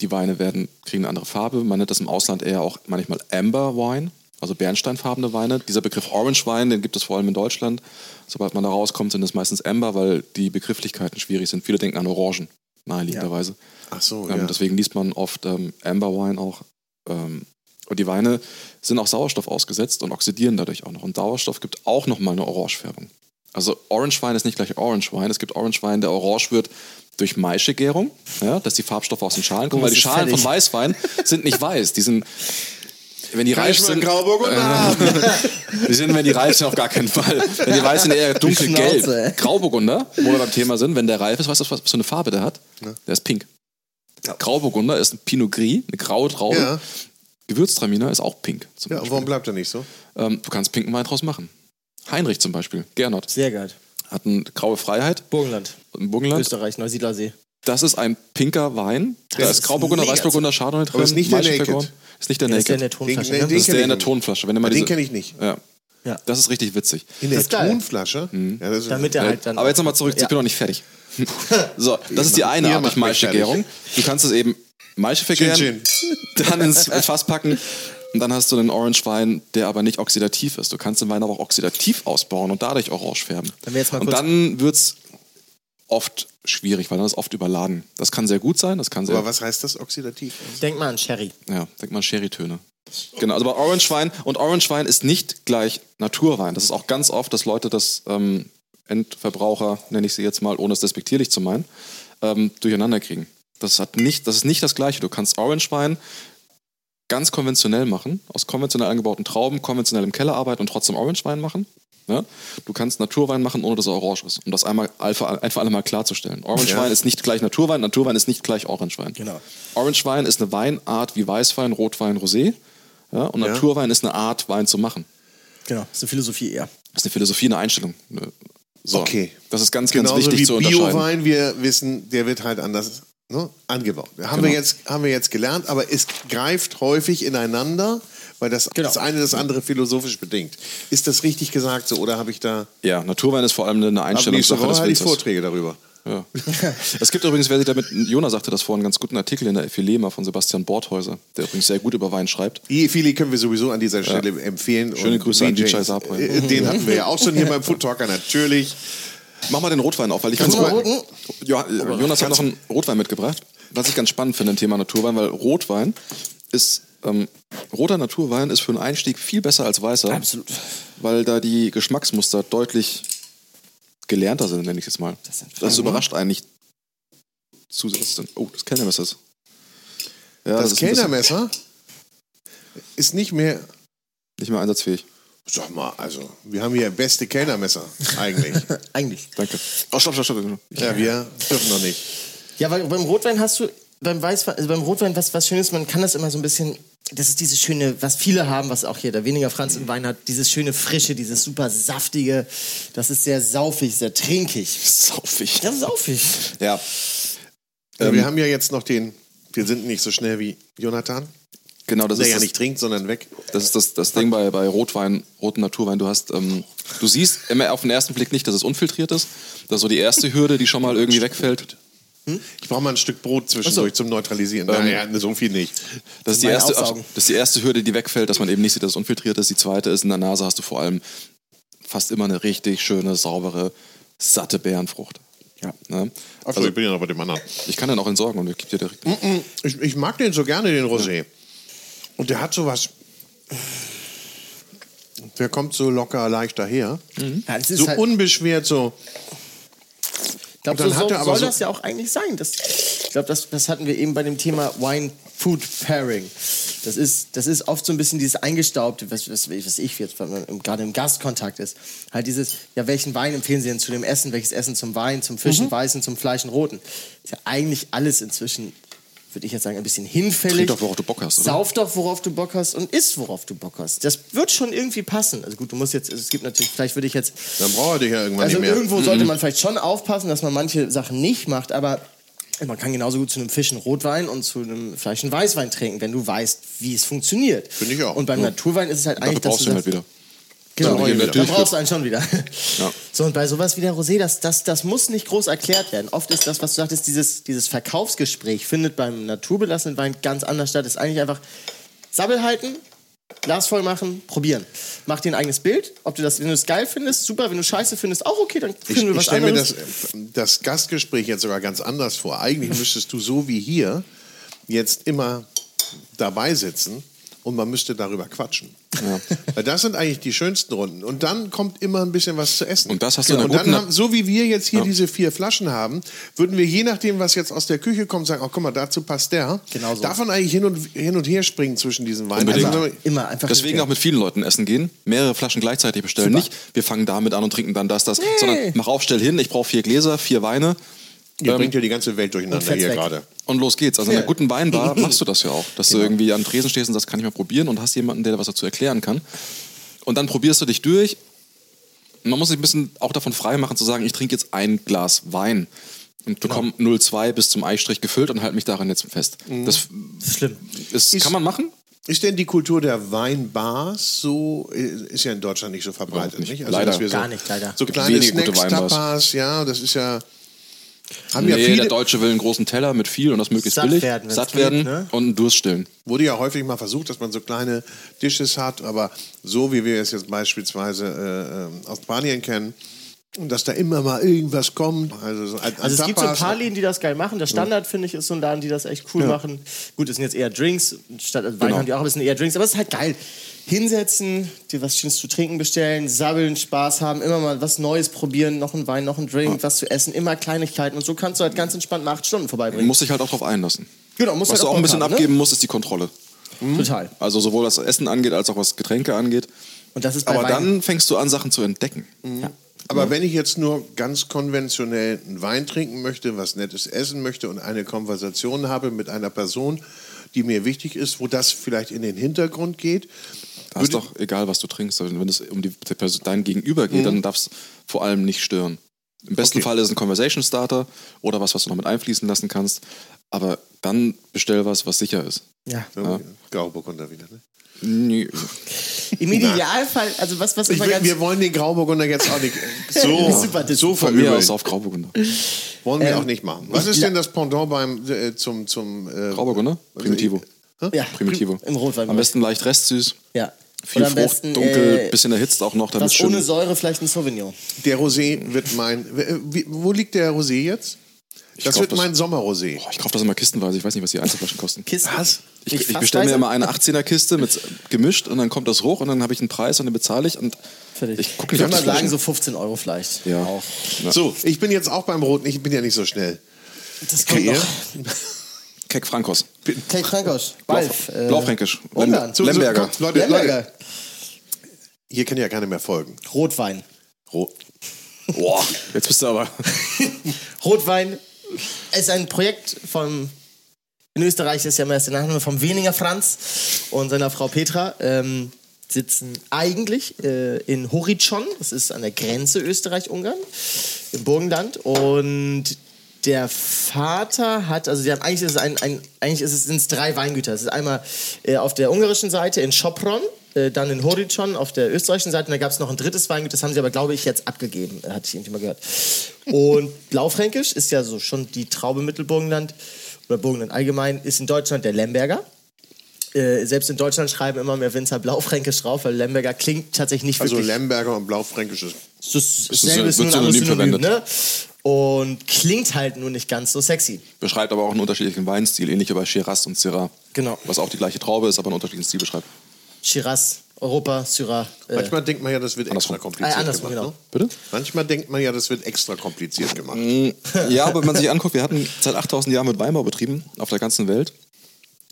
Die Weine werden, kriegen eine andere Farbe. Man nennt das im Ausland eher auch manchmal Amber Wine, also bernsteinfarbene Weine. Dieser Begriff Orange Wein, den gibt es vor allem in Deutschland. Sobald man da rauskommt, sind es meistens Amber, weil die Begrifflichkeiten schwierig sind. Viele denken an Orangen, naheliegenderweise. Ach so, Ähm, ja. Deswegen liest man oft ähm, Amber Wine auch. Ähm, und die Weine sind auch Sauerstoff ausgesetzt und oxidieren dadurch auch noch. Und Sauerstoff gibt auch nochmal eine Orangefärbung. Also Orange Wein ist nicht gleich Orange Wein. Es gibt Orange Wein, der orange wird durch Maischegärung, ja, dass die Farbstoffe aus den Schalen kommen, Oh, weil die Schalen von fertig. Weißwein sind nicht weiß. Die sind, wenn die Kann reif sind, Grauburgunder haben? die [laughs] sind, wenn die reif sind, auf gar keinen Fall. Wenn die weiß sind, eher dunkelgelb. Grauburgunder, wo wir beim Thema sind, wenn der reif ist, weißt du, was für eine Farbe der hat? Der ist pink. Grauburgunder ist ein Pinot Gris, eine graue Traube. Ja. Gewürztraminer ist auch pink. Zum Ja, und Beispiel. warum bleibt er nicht so? ähm, du kannst pinken Wein draus machen. Heinrich zum Beispiel, Gernot, Sehr geil. hat eine graue Freiheit Burgenland, im Burgenland. Österreich, Neusiedlersee. Das ist ein pinker Wein. Da Das ist Grauburgunder, Weißburgunder, Chardonnay drin. Aber ist nicht der. Naked. Ist nicht der Das ist der in Naked. der Tonflasche. Den- ne? den- Das ist der in der Tonflasche. Wenn mal Den diese, kenne ich nicht. Ja. Ja. Das ist richtig witzig. In der. Tonflasche? Mhm. Ja, das ist Damit er halt dann. Aber jetzt nochmal zurück, ich bin noch nicht fertig. [laughs] so, das ist die eine Art durch Maischegärung. Du kannst es eben Maische vergären, [laughs] dann ins Fass packen Und dann hast du einen Orange-Wein, der aber nicht oxidativ ist. Du kannst den Wein aber auch oxidativ ausbauen und dadurch orange färben. Mal und dann wird es oft schwierig, weil dann ist oft überladen. Das kann sehr gut sein, das kann sehr Aber was heißt das oxidativ? Denk mal an Sherry. ja, denk mal an Sherry-Töne. Genau, also bei Orange Wein und Orange Wein ist nicht gleich Naturwein. Das ist auch ganz oft, dass Leute das ähm, Endverbraucher, nenne ich sie jetzt mal, ohne es despektierlich zu meinen, ähm, durcheinander kriegen. Das, hat nicht, das ist nicht das Gleiche. Du kannst Orange Wein ganz konventionell machen, aus konventionell angebauten Trauben, konventionell im Keller arbeiten und trotzdem Orange Wein machen. Ja? Du kannst Naturwein machen, ohne dass er orange ist. Um das einmal ein für alle Mal klarzustellen. Orange Ja. Wein ist nicht gleich Naturwein, Naturwein ist nicht gleich Orange Wein. Genau. Orange Wein ist eine Weinart wie Weißwein, Rotwein, Rosé. Ja, und Ja. Naturwein ist eine Art, Wein zu machen. Genau, das ist eine Philosophie eher. Das ist eine Philosophie, eine Einstellung. So. Okay. Das ist ganz, ganz Genauso wichtig wie zu unterscheiden. Biowein, wir wissen, der wird halt anders ne, angebaut. Haben, wir Genau. jetzt, haben wir jetzt gelernt, aber es greift häufig ineinander, weil das, Genau. das eine das andere philosophisch bedingt. Ist das richtig gesagt so oder habe ich da... Ja, Naturwein ist vor allem eine Einstellungssache des halte ich. Vorträge darüber. Ja. es gibt übrigens, wer sich damit, Jonas sagte das vorhin, einen ganz guten Artikel in der Philema von Sebastian Borthäuser, der übrigens sehr gut über Wein schreibt. Die Viele können wir sowieso an dieser Stelle empfehlen. Schöne Und Grüße an Vijay Sabri. äh, Den hatten wir ja auch schon hier beim Food Talker, natürlich. Mach mal den Rotwein auf, weil ich ganz gut- Jo, Jonas hat noch einen Rotwein mitgebracht, was ich ganz spannend finde im Thema Naturwein, weil Rotwein ist, ähm, roter Naturwein ist für einen Einstieg viel besser als weißer. Absolut. weil da die Geschmacksmuster deutlich gelernter sind, nenne ich es mal. Das Das überrascht einen nicht zusätzlich. Oh, das Kellnermesser ist. Ja, Das, bisschen Kellnermesser ist nicht mehr... Nicht mehr einsatzfähig. Sag mal, also, wir haben hier beste Kellnermesser eigentlich. [laughs] Eigentlich. Danke. Oh, stopp, stopp, stopp. ja, wir dürfen noch nicht. Ja, weil beim Rotwein hast du, beim Weißwein, also beim Rotwein, was, was schön ist, man kann das immer so ein bisschen, das ist dieses schöne, was viele haben, was auch hier der weniger Franz im Wein hat, dieses schöne Frische, dieses super saftige, das ist sehr saufig, sehr trinkig. Saufig. Ja, saufig. Ja. Ähm, wir haben ja jetzt noch den, wir sind nicht so schnell wie Jonathan, Genau, das der ist ja das, nicht trinkt, sondern weg. das, ist das, das Ding bei, bei Rotwein, roten Naturwein. Du hast, ähm, du siehst immer auf den ersten Blick nicht, dass es unfiltriert ist. Das ist so die erste Hürde, die schon mal irgendwie wegfällt. Ich brauche mal ein Stück Brot zwischendurch zum Neutralisieren. naja, so viel nicht. Das ist, die erste, das ist die erste Hürde, die wegfällt, dass man eben nicht sieht, dass es unfiltriert ist. Die zweite ist, in der Nase hast du vor allem fast immer eine richtig schöne, saubere, satte Beerenfrucht. Ja. Ne? Achso, Also, ich bin ja noch bei dem anderen. ich kann den auch entsorgen und ich gebe dir direkt. Ich, ich mag den so gerne, den Rosé. Und der hat sowas. Der kommt so locker leicht daher. Ja, das ist So halt, unbeschwert, so. Ich glaube, so, so soll so- das ja auch eigentlich sein. Das, ich glaube, das, das hatten wir eben bei dem Thema Wine-Food-Pairing. Das ist, das ist oft so ein bisschen dieses Eingestaubte, was, was, was ich jetzt, gerade im Gastkontakt ist. Halt dieses, ja, welchen Wein empfehlen Sie denn zu dem Essen? Welches Essen zum Wein, zum Fischen, Weißen, zum Fleischen, Roten? Ist ja eigentlich alles inzwischen, würde ich jetzt sagen, ein bisschen hinfällig. Trink doch, worauf du Bock hast, oder? Sauf doch, worauf du Bock hast und isst, worauf du Bock hast. Das wird schon irgendwie passen. Also gut, du musst jetzt, es gibt natürlich, vielleicht würde ich jetzt Dann braucht er dich ja irgendwann also nicht mehr. irgendwo sollte man vielleicht schon aufpassen, dass man manche Sachen nicht macht, aber man kann genauso gut zu einem Fisch einen Rotwein und zu einem Fleisch einen Weißwein trinken, wenn du weißt, wie es funktioniert. Finde ich auch. Und beim Ja. Naturwein ist es halt Dafür eigentlich, dass brauchst du halt wieder. Genau, Dann brauchst du einen schon wieder. Ja. So, und bei sowas wie der Rosé, das, das, das muss nicht groß erklärt werden. Oft ist das, was du sagtest, dieses, dieses Verkaufsgespräch findet beim naturbelassenen Wein ganz anders statt. ist eigentlich einfach Sabbel halten, Glas voll machen, probieren. Mach dir ein eigenes Bild. Ob du das, wenn du es geil findest, super. Wenn du scheiße findest, auch okay, dann Ich, finden wir ich was stelle mir anderes. das, das Gastgespräch jetzt sogar ganz anders vor. Eigentlich müsstest du so wie hier jetzt immer dabei sitzen und man müsste darüber quatschen. [laughs] Weil das sind eigentlich die schönsten Runden. Und dann kommt immer ein bisschen was zu essen. Und das hast du in Und dann guten- haben, so wie wir jetzt hier diese vier Flaschen haben, würden wir je nachdem, was jetzt aus der Küche kommt, sagen, oh guck mal, dazu passt der. Genau so. Davon eigentlich hin und, hin und her springen zwischen diesen Weinen. Also, Immer, immer einfach Deswegen auch mit vielen Leuten essen gehen, mehrere Flaschen gleichzeitig bestellen. Super. Nicht, wir fangen damit an und trinken dann das, das, sondern mach auf, stell hin, ich brauche vier Gläser, vier Weine ihr Ähm, bringt ja die ganze Welt durcheinander hier weg. gerade. und los geht's. Also in einer guten Weinbar [laughs] machst du das ja auch, dass Genau. du irgendwie am Tresen stehst und sagst, kann ich mal probieren und hast jemanden, der was dazu erklären kann. Und dann probierst du dich durch. Man muss sich ein bisschen auch davon frei machen zu sagen, ich trinke jetzt ein Glas Wein und Genau. bekomme 0,2 bis zum Eistrich gefüllt und halte mich daran jetzt fest. Mhm. Das Schlimm. ist, Ist- kann man machen. Ist denn die Kultur der Weinbars so, äh, ist ja in Deutschland nicht so verbreitet, nicht. nicht? Also, Leider. dass wir so, Gar nicht, leider. So kleine wenige gute Snacks, Weinbars. Tapas, ja, das ist ja, Haben nee, ja viele, der Deutsche will einen großen Teller mit viel und das möglichst Satt billig. werden, satt geht, werden ne? und einen Durst stillen. wurde ja häufig mal versucht, dass man so kleine Dishes hat, aber so wie wir es jetzt beispielsweise äh, äh, aus Spanien kennen, und dass da immer mal irgendwas kommt. Also, so ein, ein Also es gibt so ein paar Läden, die das geil machen. Der Standard, finde ich, ist so ein Laden, die das echt cool machen. Gut, es sind jetzt eher Drinks. Statt Wein Genau. haben die auch ein bisschen eher Drinks. Aber es ist halt geil. Hinsetzen, dir was Schönes zu trinken bestellen, sabbeln, Spaß haben, immer mal was Neues probieren, noch ein Wein, noch ein Drink, was zu essen, immer Kleinigkeiten. Und so kannst du halt ganz entspannt mal acht Stunden Man vorbeibringen. muss sich halt auch drauf einlassen. Genau, muss Was halt du auch ein bisschen haben, abgeben musst, ist die Kontrolle. Ne? Total. Also sowohl was Essen angeht, als auch was Getränke angeht. Und das ist bei Aber Wein- dann fängst du an, Sachen zu entdecken. Aber wenn ich jetzt nur ganz konventionell einen Wein trinken möchte, was Nettes essen möchte und eine Konversation habe mit einer Person, die mir wichtig ist, wo das vielleicht in den Hintergrund geht, Da ist doch egal, was du trinkst. Also Wenn es um die, Person- dein Gegenüber geht, dann darf es vor allem nicht stören. Im besten Okay. Fall ist es ein Conversation Starter oder was, was du noch mit einfließen lassen kannst. Aber dann bestell was, was sicher ist. ja. ja. Grauburgunder wieder. Ne? Nee. Im Idealfall, also was, was immer will, ganz... wir wollen den Grauburgunder jetzt auch nicht [laughs] so, so Von mir verübeln. aus auf Grauburgunder. Wollen wir Ähm, auch nicht machen. Was ist denn das Pendant beim, äh, zum... zum äh, Grauburgunder? Primitivo. ja, Primitivo. Im Rotwein. Am besten leicht restsüß. Ja. Viel Frucht, besten, dunkel, äh, bisschen erhitzt auch noch, damit Was schön. ohne Säure, vielleicht ein Sauvignon. Der Rosé wird mein... Wie, wo liegt der Rosé jetzt? Das glaub, wird das- mein Sommerrosé. Boah, ich kaufe das immer kistenweise. Ich weiß nicht, was die Einzelflaschen kosten. Kisten. Was? Ich, ich bestelle mir immer eine 18er Kiste mit gemischt und dann kommt das hoch und dann habe ich einen Preis und den bezahle ich und Fertig. ich gucke Ich nicht würde mal sagen, so 15 Euro vielleicht. Ja. Auch. So, ich bin jetzt auch beim Roten. Ich bin ja nicht so schnell. Das kommt noch. Keck Frankos. Frankosch. Blau, Balf. äh, Blaufränkisch. Ungarn. Lem- So, so, Lemberger. Leute, Lemberger. Leute, hier kann ja keiner mehr folgen. Rotwein. Rot. Boah, jetzt bist du aber. [laughs] Rotwein ist ein Projekt vom. In Österreich ist ja meist der Nachname vom Weniger Franz und seiner Frau Petra. Ähm, sitzen eigentlich äh, in Horizon, das ist an der Grenze Österreich-Ungarn, im Burgenland. Und der Vater hat, also sie haben, eigentlich ist es ein, ein eigentlich ist es, sind es drei Weingüter. Es ist einmal äh, auf der ungarischen Seite in Sopron, äh, dann in Horizon auf der österreichischen Seite und da gab es noch ein drittes Weingut, das haben sie aber, glaube ich, jetzt abgegeben, hatte ich irgendwie mal gehört. Und Blaufränkisch ist ja so schon die Traube Mittelburgenland oder Burgenland allgemein, ist in Deutschland der Lemberger. Äh, selbst in Deutschland schreiben immer mehr Winzer Blaufränkisch drauf, weil Lemberger klingt tatsächlich nicht Also wirklich Lemberger und Blaufränkisches. das ist ist dasselbe, ist nur ein Synonym, verwendet. ne? Und klingt halt nur nicht ganz so sexy. Beschreibt aber auch einen unterschiedlichen Weinstil, ähnlich wie bei Shiraz und Syrah. Genau. Was auch die gleiche Traube ist, aber einen unterschiedlichen Stil beschreibt. Shiraz, Europa, Syrah. Äh, Manchmal denkt man ja, das wird extra Andersrum. kompliziert Ah, gemacht. genau. Ne? Bitte? Manchmal denkt man ja, das wird extra kompliziert gemacht. Ja, aber wenn man sich anguckt, wir hatten seit 8000 Jahren mit Weinbau betrieben auf der ganzen Welt.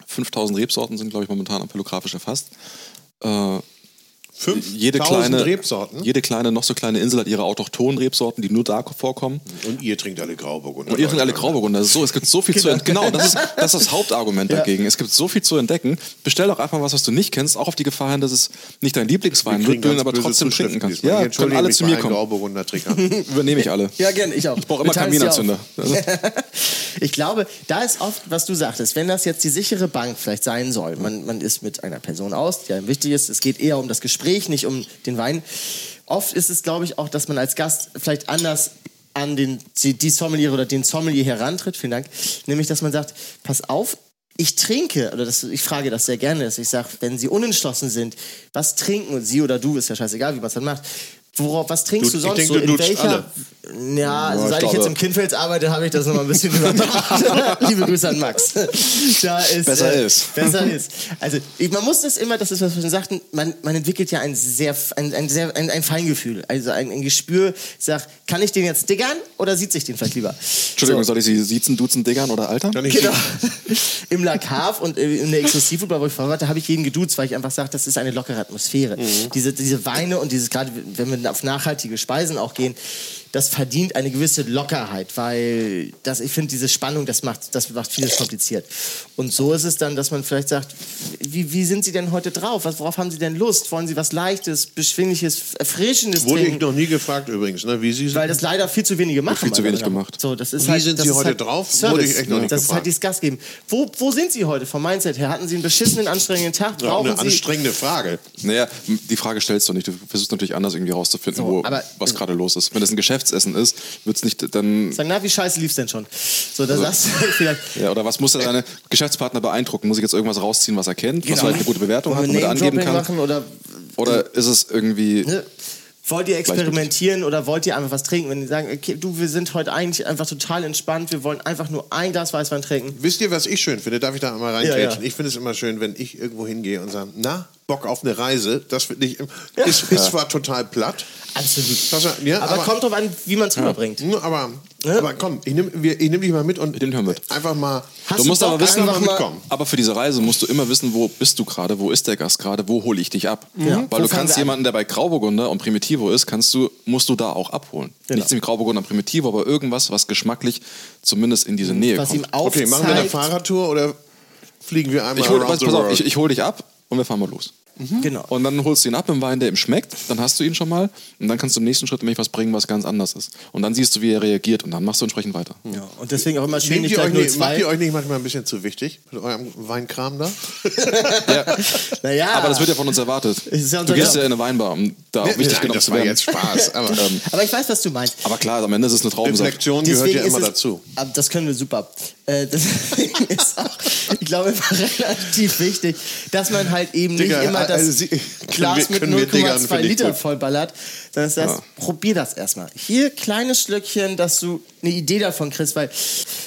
5000 Rebsorten sind, glaube ich, momentan ampelographisch erfasst. Äh, jede 5000 kleine, Rebsorten. jede kleine, noch so kleine Insel hat ihre autochthonen Rebsorten, die nur da vorkommen. Und ihr trinkt alle Grauburgunder. Und ihr trinkt alle Grauburgunder. So, es gibt so viel zu entdecken. Genau, das ist, [laughs] das ist das Hauptargument dagegen. Es gibt so viel zu entdecken. Bestell doch einfach was, was du nicht kennst, auch auf die Gefahr hin, dass es nicht dein Lieblingswein wird, du ihn aber trotzdem trinken kannst. Ja, können alle zu mir kommen. Grauburgunder. [laughs] Übernehme ich alle. Ja, gerne, ich auch. Ich brauche immer Wir ja Kaminanzünder. Also, [laughs] Ich glaube, da ist oft, was du sagtest, wenn das jetzt die sichere Bank vielleicht sein soll, man, man ist mit einer Person aus, die einem wichtig ist, es geht eher um das Gespräch, nicht um den Wein. Oft ist es, glaube ich, auch, dass man als Gast vielleicht anders an den, die, die Sommelier oder den Sommelier herantritt, vielen Dank, nämlich, dass man sagt, pass auf, ich trinke, oder das, ich frage das sehr gerne, dass ich sage, wenn Sie unentschlossen sind, was trinken Sie oder du, ist ja scheißegal, wie man es dann macht, Worauf, was trinkst Du- du ich sonst denke, so? In welcher? alle. Ja, also ich seit ich jetzt glaube- im Kindfels arbeite, habe ich das nochmal ein bisschen [laughs] überdacht. Liebe Grüße an Max. Da ist, Besser äh, ist. Besser ist. Also ich, man muss das immer, das ist was wir schon sagten, man, man entwickelt ja ein sehr, ein, ein, sehr ein, ein Feingefühl, also ein, ein Gespür. Ich sag, kann ich den jetzt diggern oder sieht sich den vielleicht lieber? Entschuldigung, So. soll ich Sie siezen, duzen, diggern oder altern? Genau. [laughs] Im La Cave und in der Exklusivbar, wo ich vorher war, da habe ich jeden geduzt, weil ich einfach sage, das ist eine lockere Atmosphäre. Diese, diese Weine und dieses, gerade wenn wir auf nachhaltige Speisen auch gehen, das verdient eine gewisse Lockerheit, weil das, ich finde, diese Spannung, das macht, das macht vieles kompliziert. Und so ist es dann, dass man vielleicht sagt, wie, wie sind Sie denn heute drauf? Was, worauf haben Sie denn Lust? Wollen Sie was Leichtes, Beschwingliches, Erfrischendes Wurde ich trinken? noch nie gefragt übrigens, ne? wie Sie sind. Weil das leider viel zu wenige machen. viel zu wenig gemacht. So, das ist Wie halt, sind das Sie ist heute halt drauf? Service. Wurde ich echt noch nicht das ist halt gefragt. dieses Gas geben. Wo, wo sind Sie heute vom Mindset her? Hatten Sie einen beschissenen, anstrengenden Tag? ja, Brauchen eine Sie anstrengende Frage. Naja, die Frage stellst du nicht. Du versuchst natürlich anders irgendwie rauszufinden, So, wo, aber- was gerade los ist. Wenn das ein Geschäft Geschäftsessen ist, wird es nicht dann. Sagen, na, wie scheiße lief's denn schon? So, da sagst du [laughs] vielleicht. Ja, oder was muss denn deine Geschäftspartner beeindrucken? Muss ich jetzt irgendwas rausziehen, was er kennt, was Genau. vielleicht eine gute Bewertung hat, Wollen er angeben kann? machen oder Oder ist es irgendwie. ne? Wollt ihr experimentieren oder wollt ihr einfach was trinken? Wenn die sagen, okay, du, wir sind heute eigentlich einfach total entspannt, wir wollen einfach nur ein Glas Weißwein trinken. Wisst ihr, was ich schön finde? Darf ich da mal Ja, reinträtschen? ja. Ich finde es immer schön, wenn ich irgendwo hingehe und sage, na, Bock auf eine Reise. Das finde ich, ist, ist zwar total platt. Absolut. Das, ja, aber, kommt drauf an, wie man es rüberbringt. Aber, aber komm, ich nehme nehm dich mal mit und Den hören wir mit. einfach mal. Hast Du musst aber wissen, mal mitkommen. Aber für diese Reise musst du immer wissen, wo bist du gerade, wo ist der Gast gerade, wo hole ich dich ab. Ja. Weil Wo du kannst jemanden, der bei Grauburgunder und Primitivo ist, kannst du, musst du da auch abholen. Genau. Nichts mit Grauburgunder und Primitivo, aber irgendwas, was geschmacklich zumindest in diese Nähe Was ihm kommt. Okay, machen wir eine aufzeigt. Fahrradtour oder fliegen wir einmal Ich hol, around pass, the pass auf, ich, ich hol dich ab und wir fahren mal los. Genau. Und dann holst du ihn ab im Wein, der ihm schmeckt, dann hast du ihn schon mal und dann kannst du im nächsten Schritt nämlich was bringen, was ganz anders ist. Und dann siehst du, wie er reagiert und dann machst du entsprechend weiter. Ja, und deswegen auch immer schön Nehmt gleich euch nur nicht, macht ihr euch nicht manchmal ein bisschen zu wichtig mit eurem Weinkram da? [laughs] Naja, Aber das wird ja von uns erwartet. [laughs] ist ja du gehst Job. ja in eine Weinbar, um da auch wichtig Nein, genommen das zu war werden. jetzt Spaß. [laughs] Aber Ähm, aber ich weiß, was du meinst. aber klar, am Ende ist es eine Traubensaft. Reflexion gehört ja immer dazu. Aber das können wir super. Äh, deswegen [laughs] ist auch, ich glaube, [laughs] relativ wichtig, dass man halt eben Digga, nicht immer das also Sie- Glas wir- mit können wir Diggern, 0,2 finde ich Liter vollballert, sondern es heißt, probier das erstmal. Hier kleines Schlückchen, dass du eine Idee davon kriegst, weil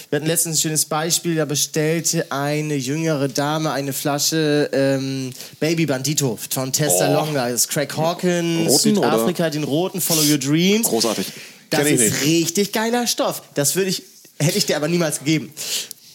wir hatten letztens ein schönes Beispiel, da bestellte eine jüngere Dame eine Flasche ähm, Baby Bandito von Testa Oh. Longa. Das ist Craig Hawkins, Roten, Südafrika, den roten, Follow Your Dreams. Großartig. Das ist richtig geiler Stoff. Das würde ich, hätte ich dir aber niemals gegeben.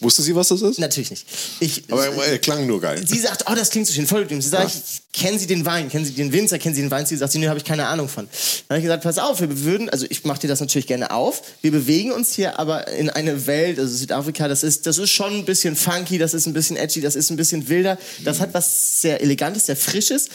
Wusste sie, was das ist? Natürlich nicht. Ich, Aber er klang nur geil. sie sagt, oh, das klingt so schön, voll gut. Sie sagt, kennen Sie den Wein? Kennen Sie den Winzer? Kennen Sie den Wein? Sie sagt, nee, habe ich keine Ahnung von. Dann habe ich gesagt, pass auf, wir würden, also ich mache dir das natürlich gerne auf. Wir bewegen uns hier aber in eine Welt, also Südafrika, das ist, das ist schon ein bisschen funky, das ist ein bisschen edgy, das ist ein bisschen wilder. Das hat was sehr Elegantes, sehr Frisches.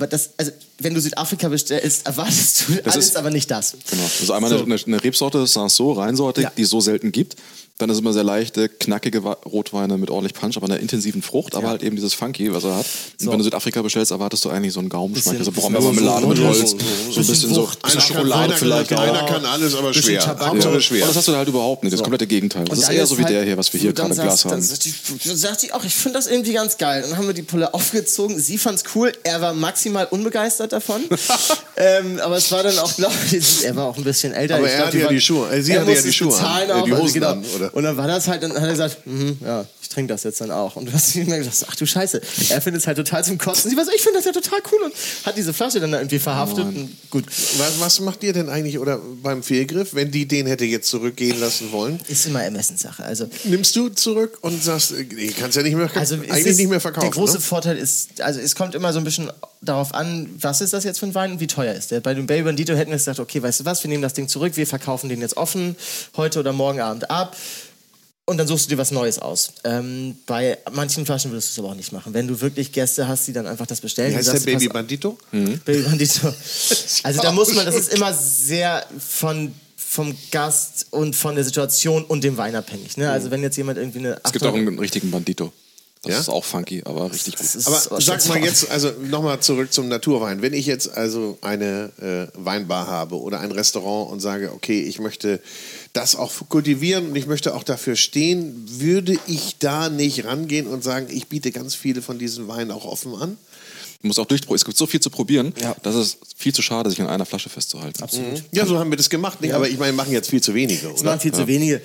Aber das, also, wenn du Südafrika bestellst, erwartest du Das alles, ist- aber nicht das. Genau. Das ist einmal So. eine, eine Rebsorte, Sanso, reinsortig, Ja. die es so selten gibt. Dann ist immer sehr leichte, knackige Rotweine mit ordentlich Punch, aber einer intensiven Frucht, aber halt eben dieses Funky, was er hat. Und So. wenn du Südafrika bestellst, erwartest du eigentlich so einen Gaumenschmack, also Brombeermarmelade mit so- Holz, so- so, ein bisschen so bisschen Schokolade einer, vielleicht kann, auch. einer kann alles, aber schwer. Tabak. Hauptsache Und schwer. das hast du halt überhaupt nicht. Das komplette Gegenteil. Das Und ist eher so wie halt- der hier, was wir hier gerade im Glas haben. Dann sagt die auch, ich finde das irgendwie ganz geil. Dann haben wir die Pulle aufgezogen. Sie fand's cool. Er war maximal unbegeistert davon. [laughs] ähm, aber es war dann auch, glaube ich, [laughs] er war auch ein bisschen älter. Aber ich er hatte ja die Schuhe- sie hatte ja die es Schuhe die also Hosen genau. Und dann war das halt, dann hat er gesagt, mhm, ja, ich trinke das jetzt dann auch. Und du hast mir gedacht, ach du Scheiße, er findet es halt total zum Kotzen. Sie war so, ich finde das ja total cool und hat diese Flasche dann da irgendwie verhaftet. und gut, Was, was macht ihr denn eigentlich oder beim Fehlgriff, wenn die den hätte jetzt zurückgehen lassen wollen? ist immer Ermessenssache. Also Nimmst du zurück und sagst, äh, ich kann es ja nicht mehr, Also eigentlich ist, nicht mehr verkaufen. Der große ne? Vorteil ist, also es kommt immer so ein bisschen darauf an, was ist das jetzt für ein Wein und wie teuer ist der. Bei dem Baby Bandito hätten wir gesagt, okay, weißt du was, wir nehmen das Ding zurück, wir verkaufen den jetzt offen heute oder morgen Abend ab. Und dann suchst du dir was Neues aus. Ähm, bei manchen Flaschen würdest du es aber auch nicht machen. Wenn du wirklich Gäste hast, die dann einfach das bestellen. Wie heißt der sagst, Baby pass- Bandito? Baby Bandito. [laughs] Also da muss man, das ist immer sehr von vom Gast und von der Situation und dem Wein abhängig. Ne? Also wenn jetzt jemand irgendwie eine Es gibt auch einen richtigen Bandito. Das Ja? ist auch funky, aber richtig gut. Aber sag mal jetzt, also nochmal zurück zum Naturwein. Wenn ich jetzt also eine äh, Weinbar habe oder ein Restaurant und sage, okay, ich möchte das auch kultivieren und ich möchte auch dafür stehen, würde ich da nicht rangehen und sagen, ich biete ganz viele von diesen Weinen auch offen an? Du musst auch durchprobieren. Es gibt so viel zu probieren, Ja. dass es viel zu schade, sich an einer Flasche festzuhalten. Absolut. Ja, so haben wir das gemacht, nicht? aber ich meine, machen jetzt viel zu wenige, Es oder? waren viel zu wenige.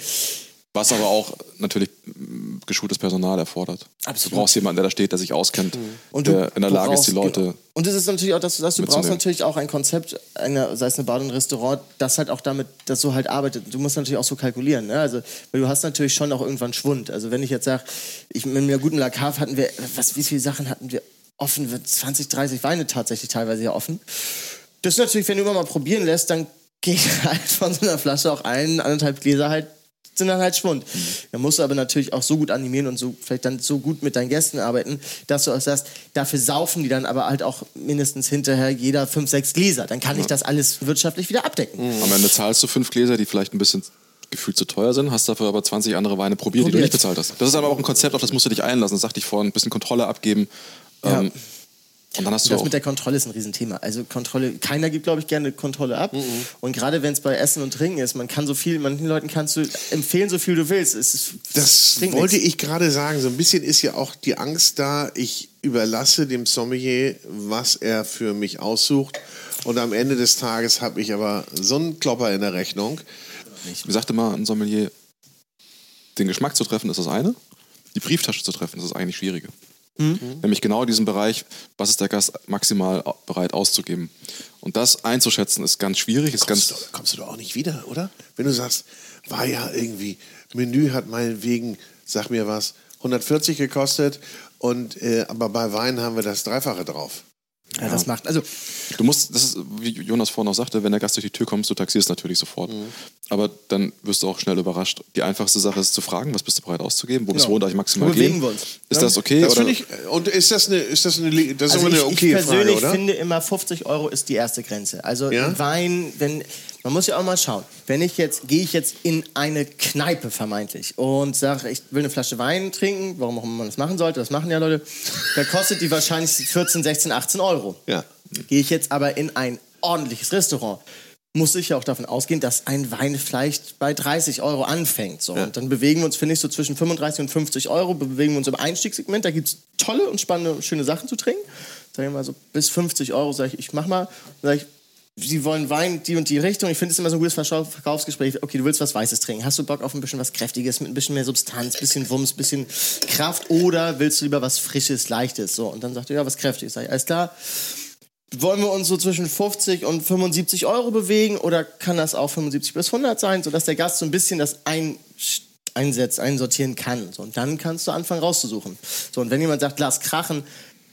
Was aber auch natürlich mm, geschultes Personal erfordert. Absolut. Du brauchst jemanden, der da steht, der sich auskennt, Und du der in der Lage ist, die Leute. genau. Und es ist natürlich auch, dass, dass du brauchst natürlich auch ein Konzept, einer, sei es eine Bar und ein Restaurant, das halt auch damit, das so halt arbeitet. Du musst natürlich auch so kalkulieren, ne? Also, weil du hast natürlich schon auch irgendwann Schwund. Also wenn ich jetzt sage, ich mit einem guten Lacave hatten wir, was, wie viele Sachen hatten wir offen? 20, 30 Weine tatsächlich teilweise ja offen. Das ist natürlich, wenn du immer mal probieren lässt, dann [laughs] geht halt von so einer Flasche auch ein, anderthalb Gläser halt sind dann halt Schwund. Mhm. Da musst du aber natürlich auch so gut animieren und so vielleicht dann so gut mit deinen Gästen arbeiten, dass du auch sagst, dafür saufen die dann aber halt auch mindestens hinterher jeder fünf, sechs Gläser. Dann kann ich das alles wirtschaftlich wieder abdecken. Am Ende zahlst du fünf Gläser, die vielleicht ein bisschen gefühlt zu teuer sind, hast dafür aber 20 andere Weine probiert, die du Probiert. nicht bezahlt hast. Das ist aber auch ein Konzept, auf das musst du dich einlassen. Das sagte ich vorhin, ein bisschen Kontrolle abgeben. Ja. Ähm, Und dann hast du das auch- mit der Kontrolle ist ein Riesenthema. Also Kontrolle, keiner gibt, glaube ich, gerne Kontrolle ab. Und gerade wenn es bei Essen und Trinken ist, man kann so viel, manchen Leuten kannst du empfehlen, so viel du willst. Es Das wollte nichts. ich gerade sagen. So ein bisschen ist ja auch die Angst da, ich überlasse dem Sommelier, was er für mich aussucht. Und am Ende des Tages habe ich aber so einen Klopper in der Rechnung. Wie sagte mal ein Sommelier, den Geschmack zu treffen ist das eine, die Brieftasche zu treffen ist das eigentlich Schwierige. Nämlich genau diesen Bereich, was ist der Gast maximal bereit auszugeben. Und das einzuschätzen ist ganz schwierig, ist Kommst ganz du, kommst du doch auch nicht wieder, oder? Wenn du sagst, war ja irgendwie, Menü hat meinetwegen, sag mir was, 140 gekostet und äh, aber bei Wein haben wir das Dreifache drauf. Ja, das macht, also Du musst, das ist, wie Jonas vorhin auch sagte, wenn der Gast durch die Tür kommt, du taxierst natürlich sofort. Mhm. Aber dann wirst du auch schnell überrascht. Die einfachste Sache ist zu fragen, was bist du bereit auszugeben? Wo bis Genau. wohin darf ich maximal Wo bewegen gehen? wir uns? Ist Ja. das okay? Das ich, und ist das eine, ist das eine, das ist Also ich, eine ich okay persönlich Frage, oder? finde immer 50 Euro ist die erste Grenze. Also Ja? Wein, wenn man muss ja auch mal schauen. Wenn ich jetzt gehe ich jetzt in eine Kneipe vermeintlich und sage, ich will eine Flasche Wein trinken, warum auch immer man das machen sollte, das machen ja Leute, da kostet die wahrscheinlich 14, 16, 18 Euro. Ja. Gehe ich jetzt aber in ein ordentliches Restaurant, muss ich ja auch davon ausgehen, dass ein Wein vielleicht bei 30 Euro anfängt. So. Und dann bewegen wir uns, finde ich, so zwischen 35 und 50 Euro, bewegen wir uns im Einstiegssegment. Da gibt es tolle und spannende, schöne Sachen zu trinken. Sag ich mal so bis 50 Euro, sage ich, ich mach mal. Sag ich, Sie wollen Wein, die und die Richtung. Ich finde es immer so ein gutes Verkaufsgespräch. Okay, du willst was Weißes trinken. Hast du Bock auf ein bisschen was Kräftiges mit ein bisschen mehr Substanz, bisschen Wumms, bisschen Kraft? Oder willst du lieber was Frisches, Leichtes? So, und dann sagt er, ja, was Kräftiges. Sag ich, alles klar wollen wir uns so zwischen 50 und 75 Euro bewegen oder kann das auch 75 bis 100 sein, sodass der Gast so ein bisschen das ein, einsetzt, einsortieren kann. So, und dann kannst du anfangen rauszusuchen. So, und wenn jemand sagt, lass krachen,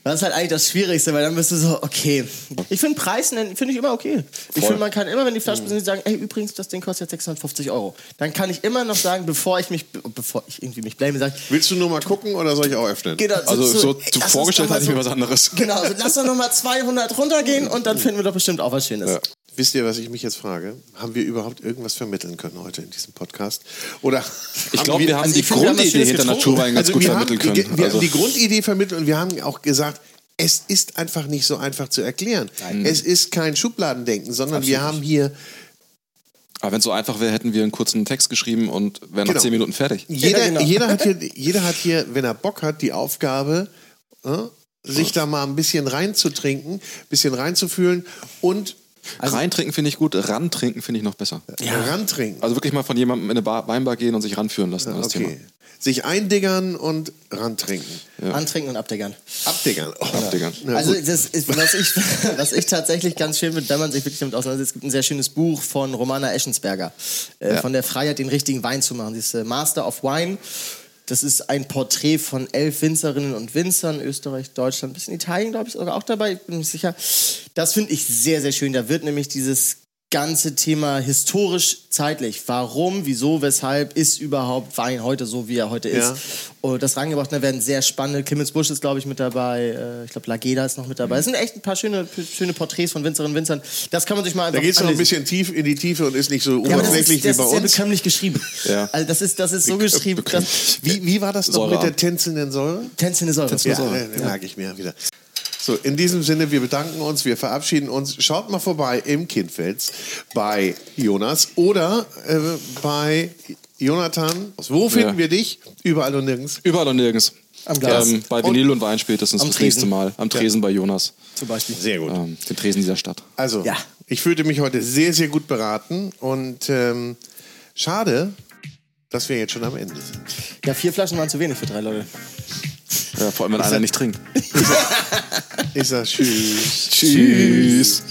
das ist halt eigentlich das Schwierigste, weil dann bist du so, okay. Ich finde Preis nennen, finde ich immer okay. Ich Voll. finde, man kann immer, wenn die Flaschen sind, sagen, ey, übrigens, das Ding kostet jetzt 650 Euro. Dann kann ich immer noch sagen, bevor ich mich, bevor ich irgendwie mich blame, sage, Willst du nur mal gucken oder soll ich auch öffnen? Genau, Also so, so uns vorgestellt hatte ich mir was anderes. Genau, also lass doch nochmal 200 runtergehen und dann finden wir doch bestimmt auch was Schönes. Ja. Wisst ihr, was ich mich jetzt frage? Haben wir überhaupt irgendwas vermitteln können heute in diesem Podcast? Oder Ich glaube, wir haben also die wir Grundidee hinter. Naturwein ganz also gut wir haben, vermitteln die, können. wir Also, haben die Grundidee vermittelt und wir haben auch gesagt, es ist einfach nicht so einfach zu erklären. Es ist kein Schubladendenken, sondern wir haben hier aber wenn es so einfach wäre, hätten wir einen kurzen Text geschrieben und wären nach Genau. zehn Minuten fertig. Jeder, genau. jeder, hat hier, jeder hat hier, wenn er Bock hat, die Aufgabe, äh, sich da mal ein bisschen reinzutrinken, ein bisschen reinzufühlen und Reintrinken finde ich gut, rantrinken finde ich noch besser. rantrinken. Also wirklich mal von jemandem in eine Bar, Weinbar gehen und sich ranführen lassen an das okay. Thema. Sich eindiggern und rantrinken. Antrinken und abdeckern. Abdiggern. Oh. Abdiggern. Na also das ist, was, ich, [laughs] was ich tatsächlich ganz schön finde, wenn man sich wirklich damit auseinandersetzt, es gibt ein sehr schönes Buch von Romana Eschensberger, äh, von der Freiheit, den richtigen Wein zu machen. Sie ist äh, Master of Wine. Das ist ein Porträt von elf Winzerinnen und Winzern, Österreich, Deutschland, ein bisschen Italien, glaube ich, sogar auch dabei, ich bin nicht sicher. Das finde ich sehr, sehr schön. Da wird nämlich dieses ganze Thema historisch zeitlich. Warum, wieso, weshalb ist überhaupt Wein heute so, wie er heute ist? Ja. Und das reingebracht, da werden sehr spannende. Clemens Busch ist, glaube ich, mit dabei. Äh, Ich glaube, Lageda ist noch mit dabei. Es sind echt ein paar schöne, schöne Porträts von Winzerinnen und Winzern. Das kann man sich mal einfach Da geht es noch ein bisschen tief in die Tiefe und ist nicht so Ja, das oberflächlich ist, das wie bei ist sehr uns. bekömmlich geschrieben. Ja. Also das ist, das ist so geschrieben. dass Wie, wie war das noch Säure mit der tänzelnden Säure? Tänzelnde Säure. Ja, Säure. äh, merke ich mir wieder. So, in diesem Sinne, wir bedanken uns, wir verabschieden uns. Schaut mal vorbei im Kindfels bei Jonas oder äh, bei Jonathan. Wo finden Ja. wir dich? Überall und nirgends. Überall und nirgends. Am Glas. Ähm, bei Vinyl und, Wein spätestens das Tresen. nächste Mal. Am Tresen bei Jonas. Zum Beispiel. Sehr gut. Ähm, den Tresen dieser Stadt. Also, Ja. ich fühlte mich heute sehr, sehr gut beraten und ähm, schade, dass wir jetzt schon am Ende sind. Ja, vier Flaschen waren zu wenig für drei Leute. Ja, vor allem, wenn einer nicht trinkt. [laughs] Ich sag Tschüss. Tschüss.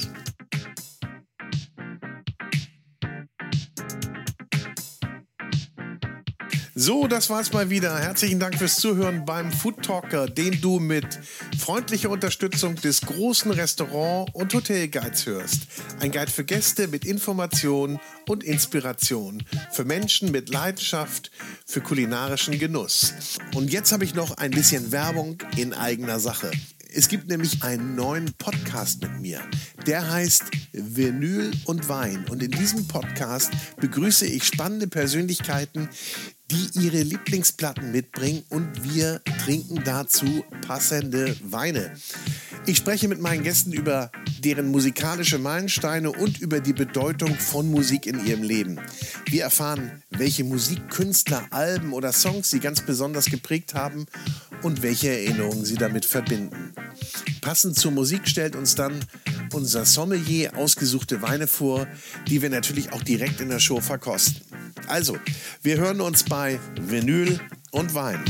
So, das war's mal wieder. Herzlichen Dank fürs Zuhören beim Food Talker, den du mit freundlicher Unterstützung des großen Restaurant- und Hotelguides hörst. Ein Guide für Gäste mit Informationen und Inspiration. Für Menschen mit Leidenschaft für kulinarischen Genuss. Und jetzt habe ich noch ein bisschen Werbung in eigener Sache. Es gibt nämlich einen neuen Podcast mit mir. Der heißt Vinyl und Wein. Und in diesem Podcast begrüße ich spannende Persönlichkeiten, die ihre Lieblingsplatten mitbringen und wir trinken dazu passende Weine. Ich spreche mit meinen Gästen über deren musikalische Meilensteine und über die Bedeutung von Musik in ihrem Leben. Wir erfahren, welche Musikkünstler, Alben oder Songs sie ganz besonders geprägt haben und welche Erinnerungen sie damit verbinden. Passend zur Musik stellt uns dann unser Sommelier ausgesuchte Weine vor, die wir natürlich auch direkt in der Show verkosten. Also, wir hören uns bei Polizei, Vinyl und Wein.